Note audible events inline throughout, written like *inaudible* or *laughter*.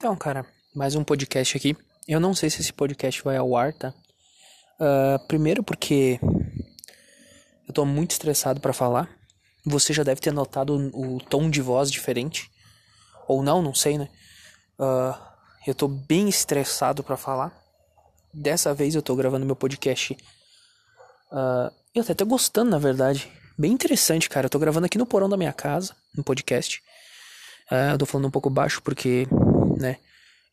Então, cara, mais um podcast aqui. Eu não sei se esse podcast vai ao ar, tá? Uh, primeiro porque eu tô muito estressado para falar. Você já deve ter notado o, tom de voz diferente. Ou não, não sei, né? Uh, eu tô bem estressado para falar. Dessa vez eu tô gravando meu podcast. Uh, eu até tô gostando, na verdade. Bem interessante, cara. Eu tô gravando aqui no porão da minha casa, um podcast. Eu tô falando um pouco baixo porque né?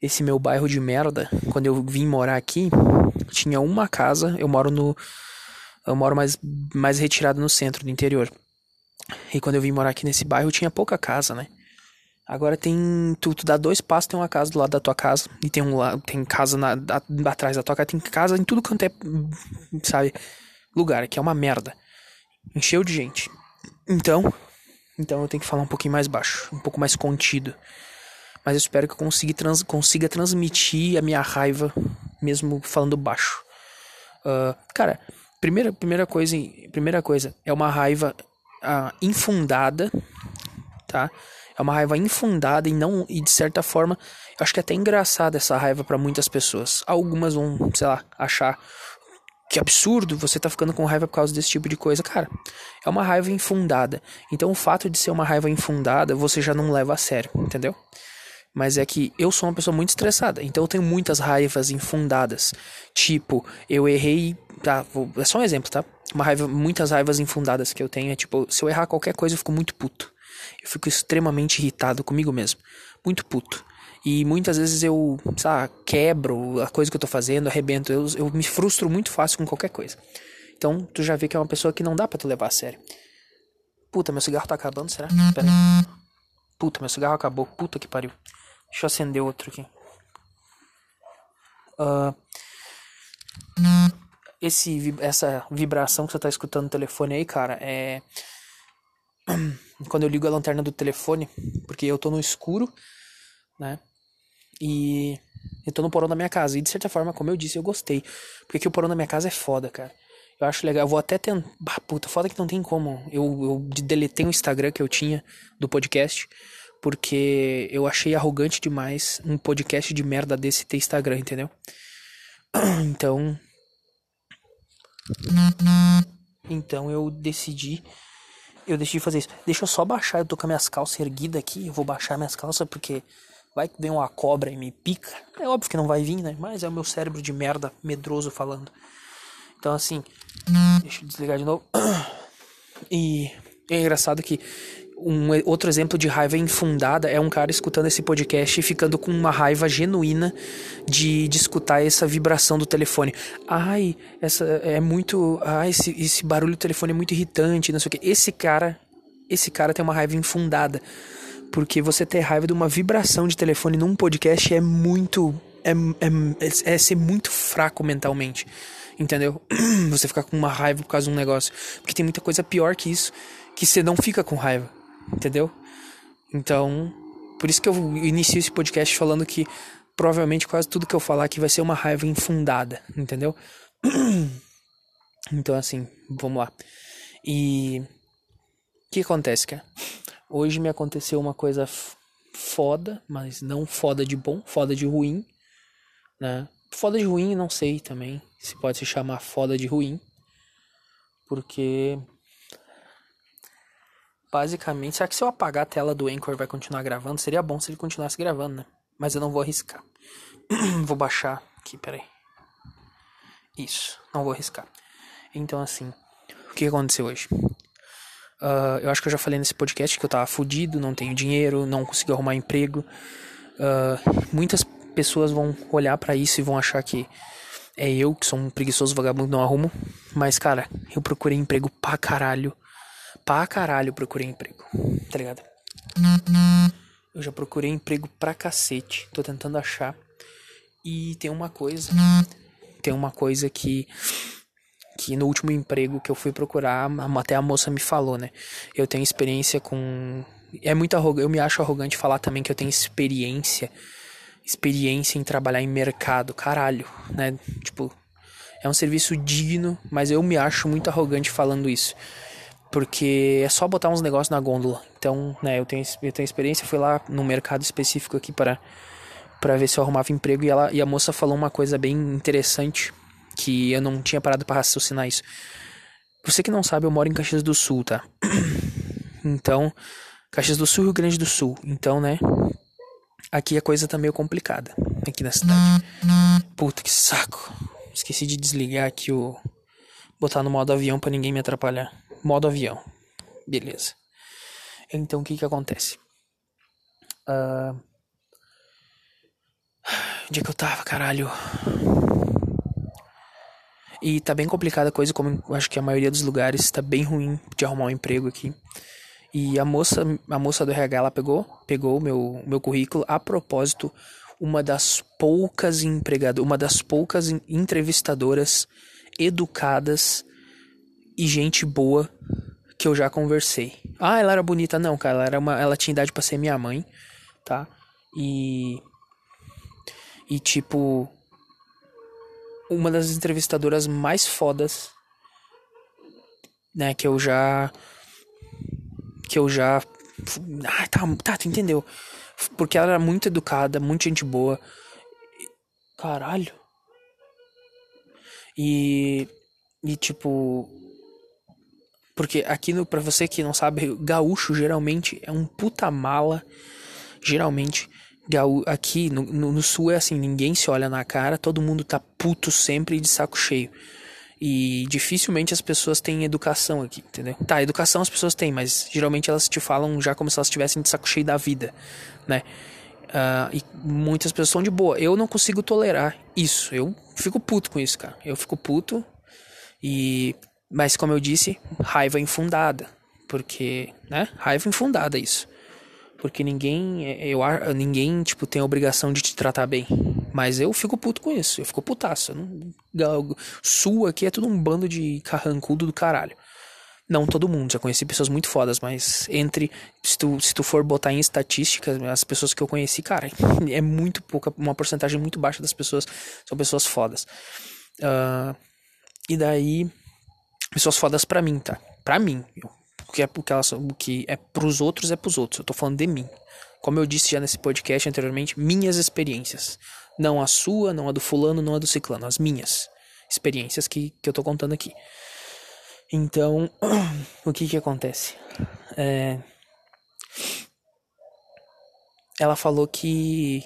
Esse meu bairro de merda, quando eu vim morar aqui, tinha uma casa, eu moro no eu moro mais mais retirado no centro do interior. E quando eu vim morar aqui nesse bairro, tinha pouca casa, né? Agora tem. Tu, tu dá dois passos, tem uma casa do lado da tua casa. E tem um tem casa na, atrás da tua casa. Tem casa em tudo quanto é. Sabe? Lugar, que é uma merda. Encheu de gente. Então. Então eu tenho que falar um pouquinho mais baixo. Um pouco mais contido mas eu espero que eu consiga, trans, consiga transmitir a minha raiva mesmo falando baixo. Uh, cara, primeira, primeira coisa, primeira coisa é uma raiva uh, infundada, tá? É uma raiva infundada e não e de certa forma, acho que é até engraçada essa raiva para muitas pessoas. Algumas vão, sei lá, achar que absurdo você tá ficando com raiva por causa desse tipo de coisa. Cara, é uma raiva infundada. Então o fato de ser uma raiva infundada, você já não leva a sério, entendeu? Mas é que eu sou uma pessoa muito estressada, então eu tenho muitas raivas infundadas. Tipo, eu errei, tá, vou, é só um exemplo, tá? Uma raiva, muitas raivas infundadas que eu tenho é tipo, se eu errar qualquer coisa eu fico muito puto. Eu fico extremamente irritado comigo mesmo, muito puto. E muitas vezes eu, sabe, quebro a coisa que eu tô fazendo, arrebento, eu, eu me frustro muito fácil com qualquer coisa. Então, tu já vê que é uma pessoa que não dá para tu levar a sério. Puta, meu cigarro tá acabando, será? Pera aí. Puta, meu cigarro acabou. Puta que pariu. Deixa eu acender outro aqui. Uh, esse, essa vibração que você tá escutando no telefone aí, cara, é. *clears throat* Quando eu ligo a lanterna do telefone, porque eu tô no escuro, né? E eu tô no porão da minha casa. E de certa forma, como eu disse, eu gostei. Porque aqui o porão da minha casa é foda, cara. Eu acho legal. Eu vou até tentar. Puta, foda que não tem como. Eu, eu deletei o Instagram que eu tinha do podcast porque eu achei arrogante demais um podcast de merda desse ter Instagram, entendeu? *clears throat* Então. Então eu decidi. Eu decidi fazer isso. Deixa eu só baixar. Eu tô com minhas calças erguidas aqui. Eu vou baixar minhas calças porque vai que vem uma cobra e me pica. É óbvio que não vai vir, né? Mas é o meu cérebro de merda medroso falando. Então assim. Deixa eu desligar de novo. *clears throat* E é engraçado que um outro exemplo de raiva infundada é um cara escutando esse podcast e ficando com uma raiva genuína de, de escutar essa vibração do telefone. Ai, essa é muito. Ai, esse, esse barulho do telefone é muito irritante, não sei o que. Esse cara, esse cara tem uma raiva infundada. Porque você ter raiva de uma vibração de telefone num podcast é muito. É, é, é ser muito fraco mentalmente. Entendeu? *clears throat* Você ficar com uma raiva por causa de um negócio. Porque tem muita coisa pior que isso. Que você não fica com raiva entendeu? Então, por isso que eu inicio esse podcast falando que provavelmente quase tudo que eu falar aqui vai ser uma raiva infundada, entendeu? *clears throat* Então, assim, vamos lá. E o que acontece, cara? Hoje me aconteceu uma coisa foda, mas não foda de bom, foda de ruim, né? Foda de ruim, não sei também se pode se chamar foda de ruim, porque Basicamente, será que se eu apagar a tela do Anchor vai continuar gravando? Seria bom se ele continuasse gravando, né? Mas eu não vou arriscar. *clears throat* vou baixar aqui, peraí. Isso, não vou arriscar. Então, assim, o que aconteceu hoje? Uh, eu acho que eu já falei nesse podcast que eu tava fudido, não tenho dinheiro, não consigo arrumar emprego. Uh, muitas pessoas vão olhar para isso e vão achar que é eu que sou um preguiçoso vagabundo não arrumo. Mas, cara, eu procurei emprego pra caralho pra caralho procurei emprego, tá ligado? Eu já procurei emprego pra cacete, tô tentando achar. E tem uma coisa, tem uma coisa que que no último emprego que eu fui procurar, até a moça me falou, né? Eu tenho experiência com é muito arrogante, eu me acho arrogante falar também que eu tenho experiência experiência em trabalhar em mercado, caralho, né? Tipo, é um serviço digno, mas eu me acho muito arrogante falando isso porque é só botar uns negócios na gôndola. Então, né, eu tenho, eu tenho experiência, fui lá no mercado específico aqui para para ver se eu arrumava emprego e ela e a moça falou uma coisa bem interessante que eu não tinha parado para raciocinar isso. Você que não sabe, eu moro em Caxias do Sul, tá? *clears throat* Então, Caxias do Sul, Rio Grande do Sul. Então, né? Aqui a coisa tá meio complicada aqui na cidade. Puta que saco. Esqueci de desligar aqui o botar no modo avião para ninguém me atrapalhar. Modo avião. Beleza. Então o que que acontece? Uh... Onde é que eu tava, caralho? E tá bem complicada a coisa, como acho que a maioria dos lugares tá bem ruim de arrumar um emprego aqui. E a moça, a moça do RH, ela pegou, pegou meu, meu currículo. A propósito, uma das poucas empregadoras, uma das poucas entrevistadoras educadas e gente boa que eu já conversei. Ah, ela era bonita, não, cara, ela era uma, ela tinha idade para ser minha mãe, tá? E e tipo uma das entrevistadoras mais fodas, né, que eu já que eu já. Ah, tá, tá, tu entendeu? Porque ela era muito educada, muito gente boa. Caralho. E. E tipo. Porque aqui, no, pra você que não sabe, gaúcho geralmente é um puta mala. Geralmente. Gaú, aqui no, no, no sul é assim: ninguém se olha na cara, todo mundo tá puto sempre de saco cheio. E dificilmente as pessoas têm educação aqui, entendeu? Tá, educação as pessoas têm, mas geralmente elas te falam já como se elas estivessem de saco cheio da vida, né? Uh, e muitas pessoas são de boa. Eu não consigo tolerar isso. Eu fico puto com isso, cara. Eu fico puto. E. Mas como eu disse, raiva infundada. Porque, né? Raiva infundada isso. Porque ninguém, é, eu, ninguém, tipo, tem a obrigação de te tratar bem. Mas eu fico puto com isso. Eu fico putaço. não, sul aqui é tudo um bando de carrancudo do caralho. Não todo mundo, já conheci pessoas muito fodas, mas entre. Se tu, se tu for botar em estatísticas, as pessoas que eu conheci, cara, *laughs* é muito pouca, uma porcentagem muito baixa das pessoas são pessoas fodas. Uh, e daí. Pessoas fodas pra mim, tá? Pra mim. Eu que é porque elas, o que é pros outros é pros outros. Eu tô falando de mim. Como eu disse já nesse podcast anteriormente, minhas experiências. Não a sua, não a do fulano, não a do ciclano. As minhas experiências que, que eu tô contando aqui. Então, *clears throat* o que que acontece? É... Ela falou que.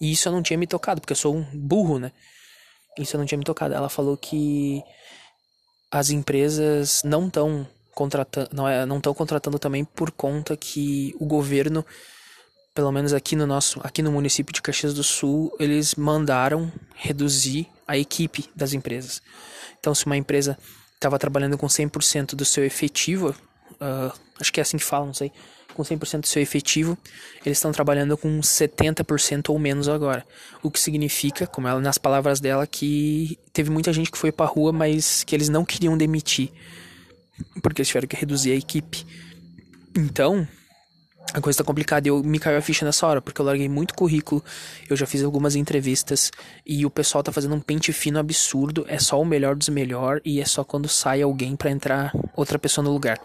Isso eu não tinha me tocado, porque eu sou um burro, né? Isso eu não tinha me tocado. Ela falou que as empresas não estão contratando, não é, não estão contratando também por conta que o governo, pelo menos aqui no nosso, aqui no município de Caxias do Sul, eles mandaram reduzir a equipe das empresas. Então, se uma empresa estava trabalhando com 100% do seu efetivo, uh, acho que é assim que fala, não sei, com 100% do seu efetivo, eles estão trabalhando com 70% ou menos agora. O que significa, como ela nas palavras dela, que teve muita gente que foi para rua, mas que eles não queriam demitir porque eles tiveram que reduzir a equipe. Então, a coisa tá complicada. Eu me caiu a ficha nessa hora, porque eu larguei muito currículo, eu já fiz algumas entrevistas e o pessoal tá fazendo um pente fino absurdo. É só o melhor dos melhor e é só quando sai alguém para entrar outra pessoa no lugar.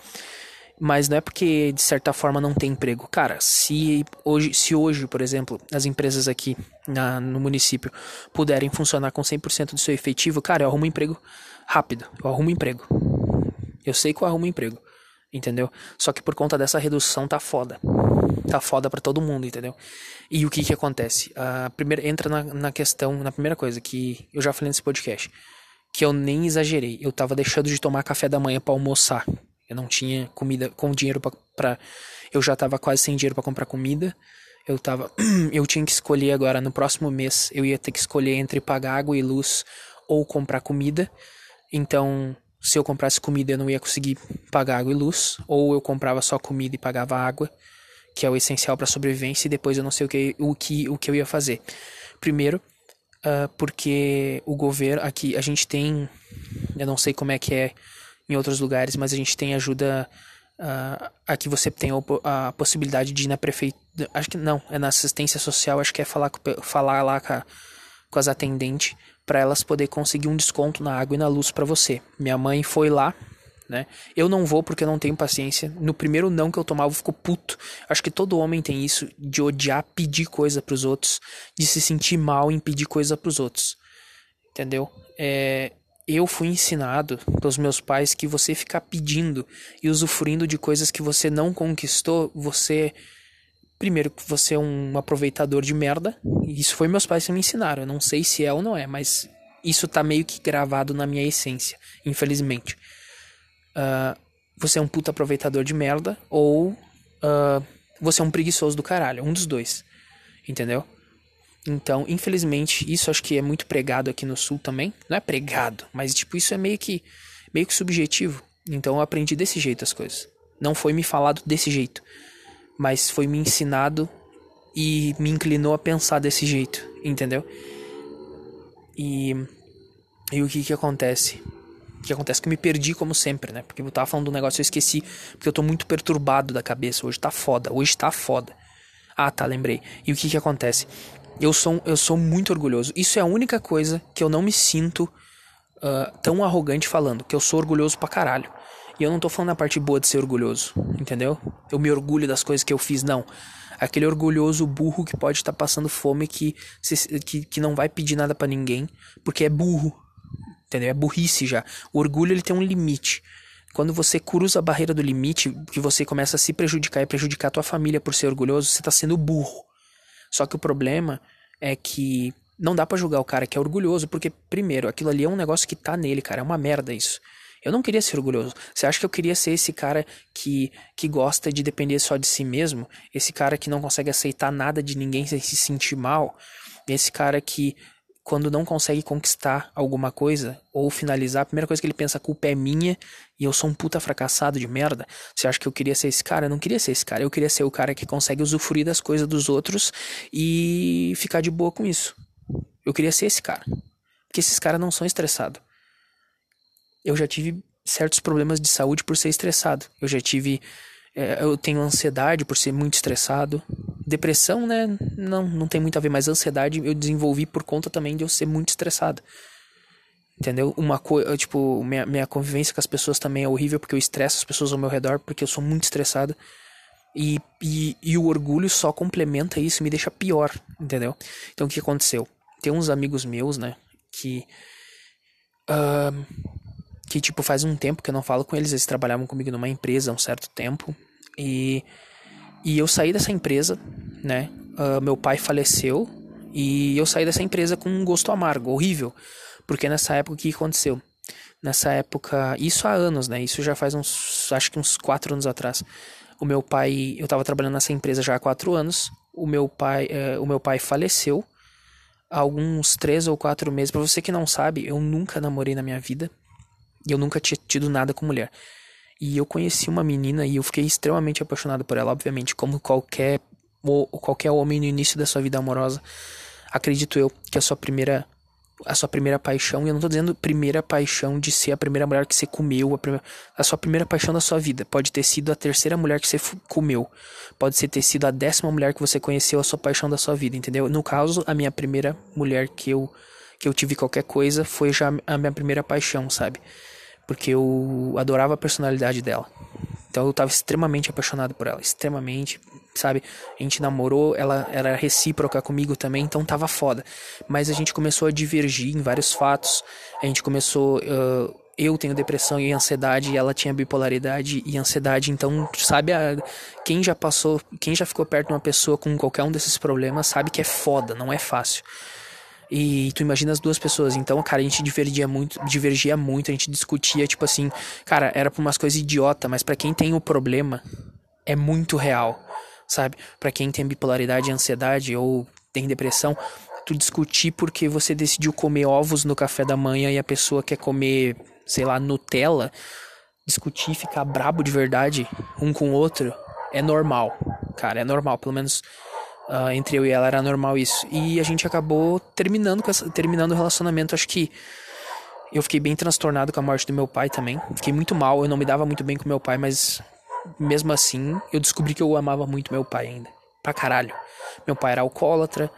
Mas não é porque de certa forma não tem emprego. Cara, se hoje, se hoje, por exemplo, as empresas aqui na, no município puderem funcionar com 100% do seu efetivo, cara, eu arrumo um emprego rápido. Eu arrumo um emprego. Eu sei que eu arrumo emprego, entendeu? Só que por conta dessa redução tá foda. Tá foda para todo mundo, entendeu? E o que que acontece? A primeira entra na, na questão, na primeira coisa que eu já falei nesse podcast, que eu nem exagerei. Eu tava deixando de tomar café da manhã para almoçar. Eu não tinha comida com dinheiro para eu já tava quase sem dinheiro para comprar comida. Eu tava *clears throat* eu tinha que escolher agora no próximo mês, eu ia ter que escolher entre pagar água e luz ou comprar comida. Então, se eu comprasse comida eu não ia conseguir pagar água e luz, ou eu comprava só comida e pagava água, que é o essencial para sobrevivência, e depois eu não sei o que, o que, o que eu ia fazer. Primeiro, uh, porque o governo, aqui a gente tem, eu não sei como é que é em outros lugares, mas a gente tem ajuda, uh, aqui você tem a, a possibilidade de ir na prefeitura, acho que não, é na assistência social, acho que é falar, falar lá com, a, com as atendentes, para elas poder conseguir um desconto na água e na luz para você. Minha mãe foi lá né? Eu não vou porque eu não tenho paciência. No primeiro não que eu tomava, eu fico puto. Acho que todo homem tem isso de odiar pedir coisa para os outros, de se sentir mal em pedir coisa para os outros. Entendeu? É, eu fui ensinado pelos meus pais que você ficar pedindo e usufruindo de coisas que você não conquistou, você primeiro que você é um aproveitador de merda. Isso foi meus pais que me ensinaram. Eu não sei se é ou não é, mas isso tá meio que gravado na minha essência, infelizmente. Uh, você é um puta aproveitador de merda ou uh, você é um preguiçoso do caralho. Um dos dois. Entendeu? Então, infelizmente, isso acho que é muito pregado aqui no sul também. Não é pregado, mas tipo, isso é meio que meio que subjetivo. Então eu aprendi desse jeito as coisas. Não foi me falado desse jeito, mas foi me ensinado e me inclinou a pensar desse jeito, entendeu? E, e o que que acontece? O que acontece é que eu me perdi como sempre, né? Porque eu tava falando do negócio eu esqueci, porque eu tô muito perturbado da cabeça. Hoje tá foda, hoje tá foda. Ah, tá, lembrei. E o que que acontece? Eu sou, eu sou muito orgulhoso. Isso é a única coisa que eu não me sinto uh, tão arrogante falando, que eu sou orgulhoso pra caralho. E eu não tô falando a parte boa de ser orgulhoso, entendeu? Eu me orgulho das coisas que eu fiz, não. Aquele orgulhoso burro que pode estar tá passando fome, que, que, que não vai pedir nada para ninguém, porque é burro, entendeu? É burrice já. O orgulho ele tem um limite. Quando você cruza a barreira do limite, que você começa a se prejudicar e prejudicar a tua família por ser orgulhoso, você tá sendo burro. Só que o problema é que não dá para julgar o cara que é orgulhoso, porque, primeiro, aquilo ali é um negócio que tá nele, cara. É uma merda isso. Eu não queria ser orgulhoso. Você acha que eu queria ser esse cara que, que gosta de depender só de si mesmo? Esse cara que não consegue aceitar nada de ninguém sem se sentir mal? Esse cara que, quando não consegue conquistar alguma coisa ou finalizar, a primeira coisa que ele pensa, a culpa é minha e eu sou um puta fracassado de merda? Você acha que eu queria ser esse cara? Eu não queria ser esse cara. Eu queria ser o cara que consegue usufruir das coisas dos outros e ficar de boa com isso. Eu queria ser esse cara. Porque esses caras não são estressados eu já tive certos problemas de saúde por ser estressado. Eu já tive. É, eu tenho ansiedade por ser muito estressado. Depressão, né? Não, não tem muito a ver, mas ansiedade eu desenvolvi por conta também de eu ser muito estressado. Entendeu? Uma coisa, tipo, minha, minha convivência com as pessoas também é horrível porque eu estresso as pessoas ao meu redor porque eu sou muito estressado. E, e, e o orgulho só complementa isso, me deixa pior, entendeu? Então o que aconteceu? Tem uns amigos meus, né, que. Uh, que tipo faz um tempo que eu não falo com eles, eles trabalhavam comigo numa empresa há um certo tempo e e eu saí dessa empresa, né? Uh, meu pai faleceu e eu saí dessa empresa com um gosto amargo, horrível, porque nessa época o que aconteceu? Nessa época, isso há anos, né? Isso já faz uns, acho que uns quatro anos atrás. O meu pai, eu estava trabalhando nessa empresa já há quatro anos. O meu pai, uh, o meu pai faleceu há alguns três ou quatro meses. Para você que não sabe, eu nunca namorei na minha vida. E eu nunca tinha tido nada com mulher. E eu conheci uma menina e eu fiquei extremamente apaixonado por ela, obviamente, como qualquer ou qualquer homem no início da sua vida amorosa. Acredito eu que a sua primeira a sua primeira paixão, e eu não tô dizendo primeira paixão de ser a primeira mulher que você comeu, a, primeira, a sua primeira paixão da sua vida. Pode ter sido a terceira mulher que você comeu. Pode ser ter sido a décima mulher que você conheceu, a sua paixão da sua vida, entendeu? No caso, a minha primeira mulher que eu que eu tive qualquer coisa foi já a minha primeira paixão, sabe? Porque eu adorava a personalidade dela. Então eu tava extremamente apaixonado por ela, extremamente, sabe? A gente namorou, ela era recíproca comigo também, então tava foda. Mas a gente começou a divergir em vários fatos. A gente começou. Uh, eu tenho depressão e ansiedade, e ela tinha bipolaridade e ansiedade. Então, sabe, a, quem já passou, quem já ficou perto de uma pessoa com qualquer um desses problemas sabe que é foda, não é fácil. E tu imagina as duas pessoas. Então, cara, a gente divergia muito, divergia muito, a gente discutia, tipo assim, cara, era por umas coisas idiota, mas para quem tem o problema, é muito real, sabe? Para quem tem bipolaridade, ansiedade ou tem depressão, tu discutir porque você decidiu comer ovos no café da manhã e a pessoa quer comer, sei lá, Nutella, discutir, ficar brabo de verdade um com o outro, é normal, cara, é normal, pelo menos Uh, entre eu e ela era normal isso. E a gente acabou terminando, essa, terminando o relacionamento. Acho que eu fiquei bem transtornado com a morte do meu pai também. Fiquei muito mal, eu não me dava muito bem com meu pai, mas mesmo assim eu descobri que eu amava muito meu pai ainda. Pra caralho. Meu pai era alcoólatra,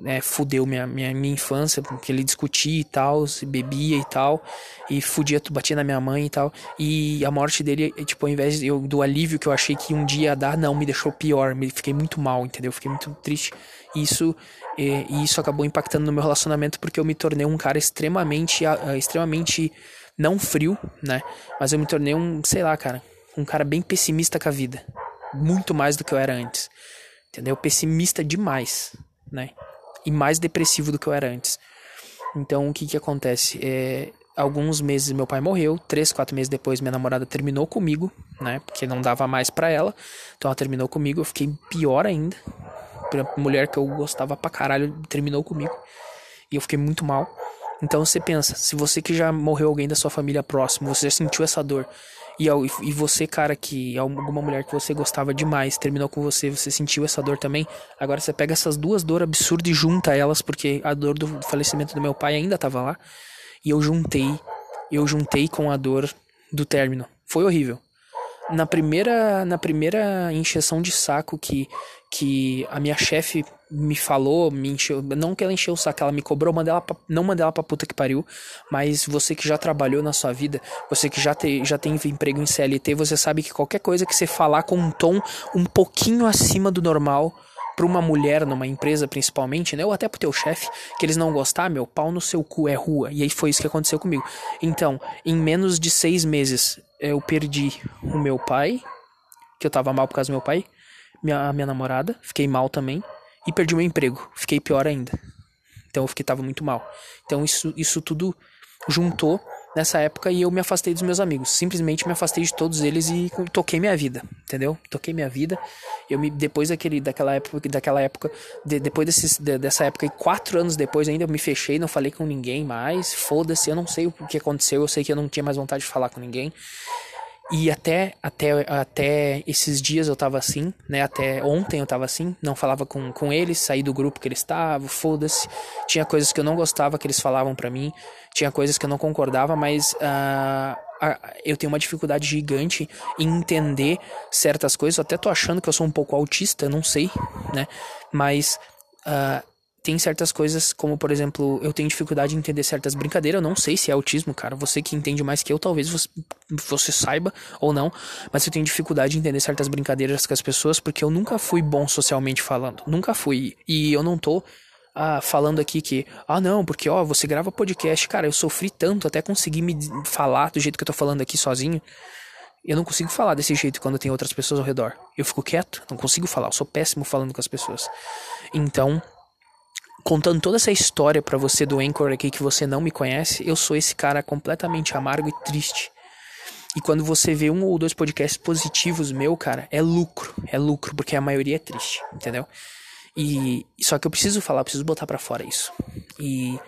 né, fudeu minha, minha, minha infância, porque ele discutia e tal, se bebia e tal, e fudia, batia na minha mãe e tal. E a morte dele, tipo, ao invés eu, do alívio que eu achei que um dia ia dar, não, me deixou pior, me fiquei muito mal, entendeu? Fiquei muito triste. E isso, e, e isso acabou impactando no meu relacionamento porque eu me tornei um cara extremamente, extremamente não frio, né? Mas eu me tornei um, sei lá, cara, um cara bem pessimista com a vida. Muito mais do que eu era antes. Entendeu? Pessimista demais, né? E mais depressivo do que eu era antes. Então, o que que acontece? É, alguns meses meu pai morreu, três, quatro meses depois minha namorada terminou comigo, né? Porque não dava mais para ela. Então ela terminou comigo, eu fiquei pior ainda. A mulher que eu gostava pra caralho terminou comigo. E eu fiquei muito mal. Então você pensa, se você que já morreu alguém da sua família próximo, você já sentiu essa dor, e, e você, cara, que alguma mulher que você gostava demais terminou com você, você sentiu essa dor também, agora você pega essas duas dores absurdas e junta elas, porque a dor do falecimento do meu pai ainda tava lá, e eu juntei, eu juntei com a dor do término. Foi horrível. Na primeira, na primeira encheção de saco que, que a minha chefe me falou, me encheu, não que ela encheu o saco, ela me cobrou, mandei ela pra, não mandei ela pra puta que pariu, mas você que já trabalhou na sua vida, você que já, te, já tem emprego em CLT, você sabe que qualquer coisa que você falar com um tom um pouquinho acima do normal, para uma mulher numa empresa principalmente, né, ou até pro teu chefe, que eles não gostar, meu pau no seu cu é rua. E aí foi isso que aconteceu comigo. Então, em menos de seis meses, eu perdi o meu pai, que eu tava mal por causa do meu pai, minha, minha namorada, fiquei mal também, e perdi meu emprego, fiquei pior ainda. Então eu fiquei tava muito mal. Então isso, isso tudo juntou nessa época e eu me afastei dos meus amigos. Simplesmente me afastei de todos eles e toquei minha vida, entendeu? Toquei minha vida. Eu me depois daquele daquela época, daquela época, de, depois desses, de, dessa época e quatro anos depois ainda eu me fechei, não falei com ninguém mais. Foda-se, eu não sei o que aconteceu. Eu sei que eu não tinha mais vontade de falar com ninguém. E até, até, até esses dias eu tava assim, né? Até ontem eu tava assim, não falava com, com eles, saí do grupo que eles estavam, foda-se. Tinha coisas que eu não gostava que eles falavam para mim, tinha coisas que eu não concordava, mas uh, uh, eu tenho uma dificuldade gigante em entender certas coisas. Eu até tô achando que eu sou um pouco autista, não sei, né? Mas uh, tem certas coisas, como por exemplo, eu tenho dificuldade em entender certas brincadeiras. Eu não sei se é autismo, cara. Você que entende mais que eu, talvez você, você saiba ou não. Mas eu tenho dificuldade em entender certas brincadeiras com as pessoas porque eu nunca fui bom socialmente falando. Nunca fui. E eu não tô ah, falando aqui que, ah, não, porque ó, você grava podcast. Cara, eu sofri tanto até conseguir me falar do jeito que eu tô falando aqui sozinho. Eu não consigo falar desse jeito quando tem outras pessoas ao redor. Eu fico quieto, não consigo falar. Eu sou péssimo falando com as pessoas. Então contando toda essa história para você do Anchor aqui que você não me conhece, eu sou esse cara completamente amargo e triste. E quando você vê um ou dois podcasts positivos meu, cara, é lucro, é lucro, porque a maioria é triste, entendeu? E só que eu preciso falar, eu preciso botar para fora isso. E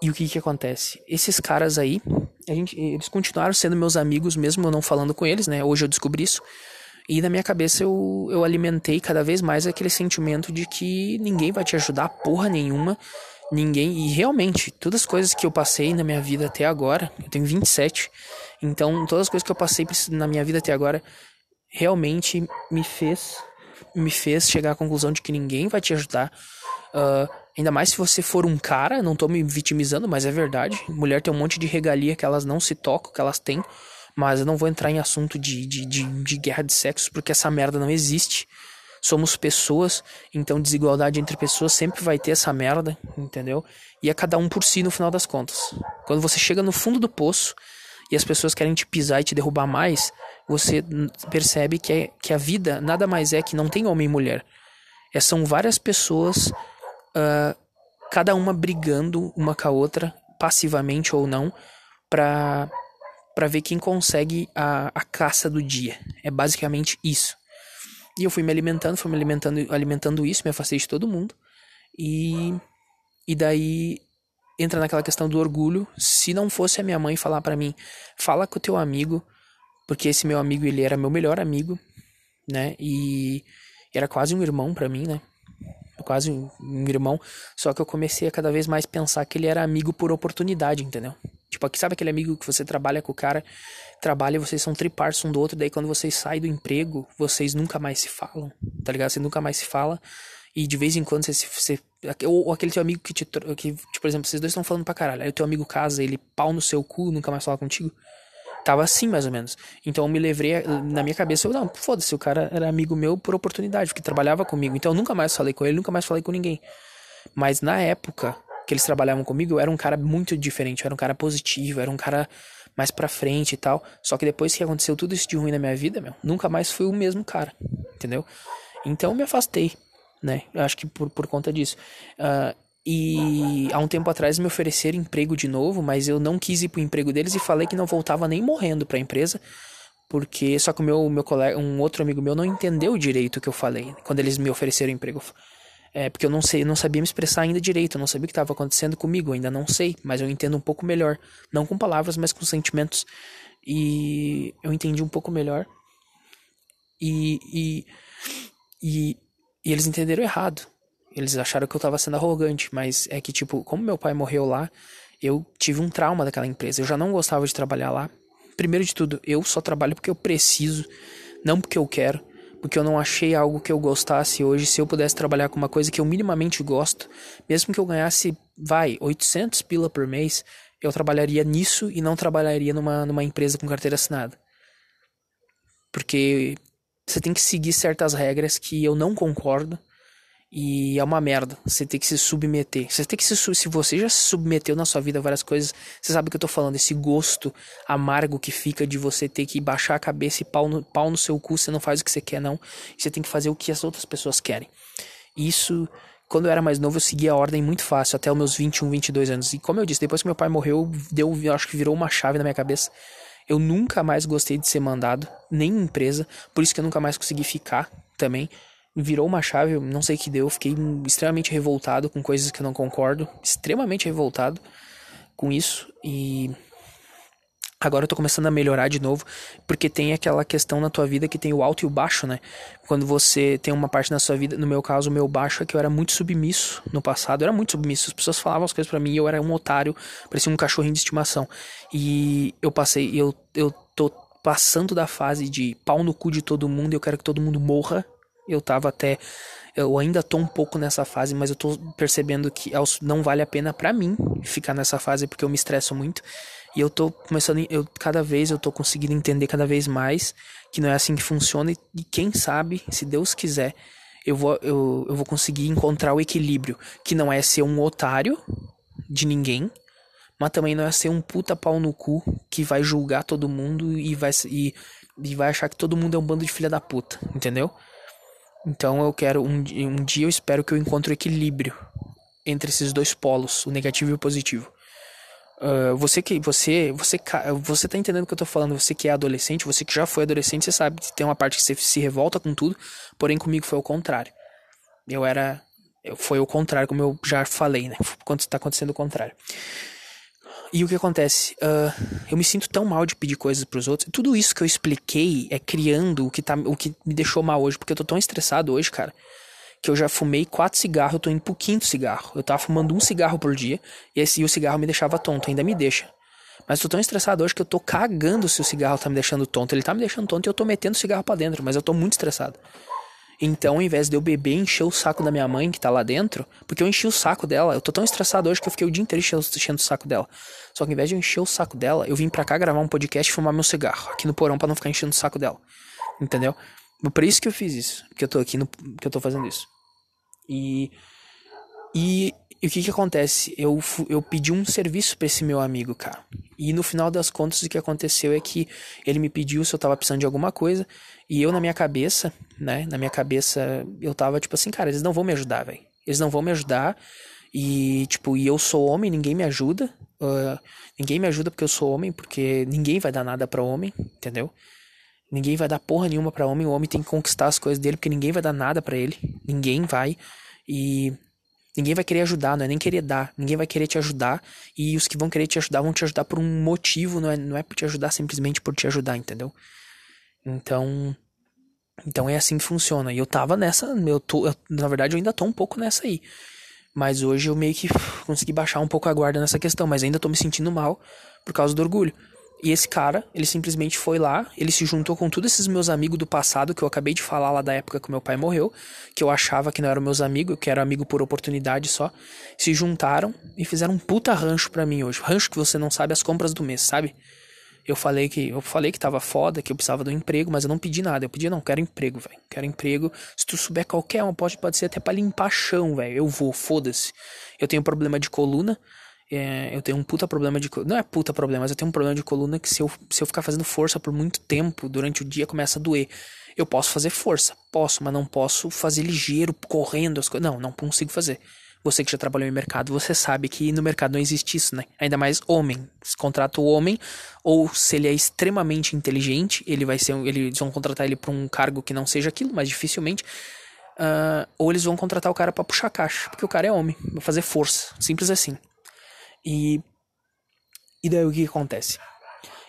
e o que que acontece? Esses caras aí, a gente, eles continuaram sendo meus amigos mesmo eu não falando com eles, né? Hoje eu descobri isso. E na minha cabeça eu, eu alimentei cada vez mais aquele sentimento de que ninguém vai te ajudar porra nenhuma. Ninguém. E realmente, todas as coisas que eu passei na minha vida até agora, eu tenho 27. Então, todas as coisas que eu passei na minha vida até agora realmente me fez me fez chegar à conclusão de que ninguém vai te ajudar. Uh, ainda mais se você for um cara, não tô me vitimizando, mas é verdade. Mulher tem um monte de regalia que elas não se tocam, que elas têm. Mas eu não vou entrar em assunto de, de, de, de guerra de sexo, porque essa merda não existe. Somos pessoas, então desigualdade entre pessoas sempre vai ter essa merda, entendeu? E é cada um por si no final das contas. Quando você chega no fundo do poço e as pessoas querem te pisar e te derrubar mais, você percebe que, é, que a vida nada mais é que não tem homem e mulher. É, são várias pessoas, uh, cada uma brigando uma com a outra, passivamente ou não, pra para ver quem consegue a, a caça do dia. É basicamente isso. E eu fui me alimentando, fui me alimentando, alimentando isso, me afastei de todo mundo. E, e daí entra naquela questão do orgulho. Se não fosse a minha mãe falar para mim, fala com o teu amigo, porque esse meu amigo ele era meu melhor amigo, né? E era quase um irmão para mim, né? Quase um irmão. Só que eu comecei a cada vez mais pensar que ele era amigo por oportunidade, entendeu? Tipo, aqui sabe aquele amigo que você trabalha com o cara, trabalha e vocês são tripartos um do outro, daí quando vocês saem do emprego, vocês nunca mais se falam, tá ligado? Você nunca mais se fala. E de vez em quando você, você ou, aquele teu amigo que te. Que, tipo, por exemplo, vocês dois estão falando pra caralho. Aí o teu amigo casa, ele pau no seu cu, nunca mais fala contigo. Tava assim, mais ou menos. Então eu me levei. Na minha cabeça, eu, não, foda-se, o cara era amigo meu por oportunidade, porque trabalhava comigo. Então eu nunca mais falei com ele, nunca mais falei com ninguém. Mas na época que eles trabalhavam comigo, eu era um cara muito diferente. Eu era um cara positivo, era um cara mais pra frente e tal. Só que depois que aconteceu tudo isso de ruim na minha vida, meu, nunca mais fui o mesmo cara. Entendeu? Então eu me afastei né? Eu acho que por, por conta disso. Uh, e há um tempo atrás me ofereceram emprego de novo, mas eu não quis ir pro emprego deles e falei que não voltava nem morrendo pra empresa, porque só que o meu, meu colega, um outro amigo meu não entendeu direito o que eu falei quando eles me ofereceram emprego. É, porque eu não sei, não sabia me expressar ainda direito, eu não sabia o que estava acontecendo comigo, ainda não sei, mas eu entendo um pouco melhor, não com palavras, mas com sentimentos. E eu entendi um pouco melhor. E, e, e e eles entenderam errado. Eles acharam que eu tava sendo arrogante, mas é que, tipo, como meu pai morreu lá, eu tive um trauma daquela empresa. Eu já não gostava de trabalhar lá. Primeiro de tudo, eu só trabalho porque eu preciso, não porque eu quero, porque eu não achei algo que eu gostasse hoje. Se eu pudesse trabalhar com uma coisa que eu minimamente gosto, mesmo que eu ganhasse, vai, 800 pila por mês, eu trabalharia nisso e não trabalharia numa, numa empresa com carteira assinada. Porque você tem que seguir certas regras que eu não concordo e é uma merda. Você tem que se submeter. Você tem que se se você já se submeteu na sua vida a várias coisas, você sabe o que eu tô falando, esse gosto amargo que fica de você ter que baixar a cabeça e pau no, pau no seu cu, você não faz o que você quer não. Você tem que fazer o que as outras pessoas querem. Isso quando eu era mais novo, eu seguia a ordem muito fácil, até os meus 21, 22 anos. E como eu disse, depois que meu pai morreu, deu, acho que virou uma chave na minha cabeça. Eu nunca mais gostei de ser mandado, nem em empresa, por isso que eu nunca mais consegui ficar também. Virou uma chave, não sei o que deu, fiquei extremamente revoltado com coisas que eu não concordo, extremamente revoltado com isso e Agora eu tô começando a melhorar de novo, porque tem aquela questão na tua vida que tem o alto e o baixo, né? Quando você tem uma parte na sua vida, no meu caso, o meu baixo é que eu era muito submisso no passado, eu era muito submisso. As pessoas falavam as coisas para mim eu era um otário, parecia um cachorrinho de estimação. E eu passei, eu, eu tô passando da fase de pau no cu de todo mundo, eu quero que todo mundo morra. Eu tava até eu ainda tô um pouco nessa fase, mas eu tô percebendo que não vale a pena para mim ficar nessa fase porque eu me estresso muito. E eu tô começando, eu cada vez eu tô conseguindo entender cada vez mais que não é assim que funciona e quem sabe, se Deus quiser, eu vou eu, eu vou conseguir encontrar o equilíbrio, que não é ser um otário de ninguém, mas também não é ser um puta pau no cu que vai julgar todo mundo e vai e, e vai achar que todo mundo é um bando de filha da puta, entendeu? Então eu quero um, um dia eu espero que eu encontre o equilíbrio entre esses dois polos, o negativo e o positivo. Uh, você que você você você tá entendendo o que eu tô falando? Você que é adolescente você que já foi adolescente você sabe que tem uma parte que você se revolta com tudo porém comigo foi o contrário. Eu era foi o contrário como eu já falei né? Quando está acontecendo o contrário e o que acontece uh, eu me sinto tão mal de pedir coisas para os outros tudo isso que eu expliquei é criando o que tá o que me deixou mal hoje porque eu tô tão estressado hoje cara que eu já fumei quatro cigarros, eu tô indo pro quinto cigarro. Eu tava fumando um cigarro por dia e, esse, e o cigarro me deixava tonto, ainda me deixa. Mas tô tão estressado hoje que eu tô cagando se o cigarro tá me deixando tonto. Ele tá me deixando tonto e eu tô metendo o cigarro para dentro, mas eu tô muito estressado. Então, ao invés de eu beber e encher o saco da minha mãe que tá lá dentro, porque eu enchi o saco dela, eu tô tão estressado hoje que eu fiquei o dia inteiro enchendo o saco dela. Só que ao invés de eu encher o saco dela, eu vim pra cá gravar um podcast e fumar meu cigarro aqui no porão para não ficar enchendo o saco dela. Entendeu? Por isso que eu fiz isso, que eu tô aqui no, que eu tô fazendo isso. E e, e o que que acontece? Eu eu pedi um serviço para esse meu amigo, cara. E no final das contas o que aconteceu é que ele me pediu se eu tava precisando de alguma coisa e eu na minha cabeça, né, na minha cabeça eu tava tipo assim, cara, eles não vão me ajudar, velho. Eles não vão me ajudar. E, tipo, e eu sou homem, ninguém me ajuda. Uh, ninguém me ajuda porque eu sou homem, porque ninguém vai dar nada para homem, entendeu? Ninguém vai dar porra nenhuma para homem. O homem tem que conquistar as coisas dele, porque ninguém vai dar nada para ele. Ninguém vai. E ninguém vai querer ajudar, não é nem querer dar. Ninguém vai querer te ajudar. E os que vão querer te ajudar vão te ajudar por um motivo, não é, não é por te ajudar simplesmente por te ajudar, entendeu? Então. Então é assim que funciona. E eu tava nessa. Eu tô, eu, na verdade, eu ainda tô um pouco nessa aí. Mas hoje eu meio que consegui baixar um pouco a guarda nessa questão. Mas ainda tô me sentindo mal por causa do orgulho. E esse cara, ele simplesmente foi lá, ele se juntou com todos esses meus amigos do passado que eu acabei de falar lá da época que meu pai morreu, que eu achava que não eram meus amigos, que era amigo por oportunidade só, se juntaram e fizeram um puta rancho para mim hoje. Rancho que você não sabe as compras do mês, sabe? Eu falei que eu falei que tava foda, que eu precisava de um emprego, mas eu não pedi nada. Eu pedi, não, quero emprego, velho. Quero emprego. Se tu souber qualquer um, pode, pode ser até pra limpar chão, velho. Eu vou, foda-se. Eu tenho problema de coluna. É, eu tenho um puta problema de. Não é puta problema, mas eu tenho um problema de coluna que se eu, se eu ficar fazendo força por muito tempo, durante o dia, começa a doer. Eu posso fazer força, posso, mas não posso fazer ligeiro, correndo as coisas. Não, não consigo fazer. Você que já trabalhou em mercado, você sabe que no mercado não existe isso, né? Ainda mais homem. Se contrata o homem, ou se ele é extremamente inteligente, ele vai ser. Eles vão contratar ele para um cargo que não seja aquilo, mas dificilmente. Uh, ou eles vão contratar o cara para puxar caixa, porque o cara é homem, vai fazer força. Simples assim. E. E daí o que, acontece?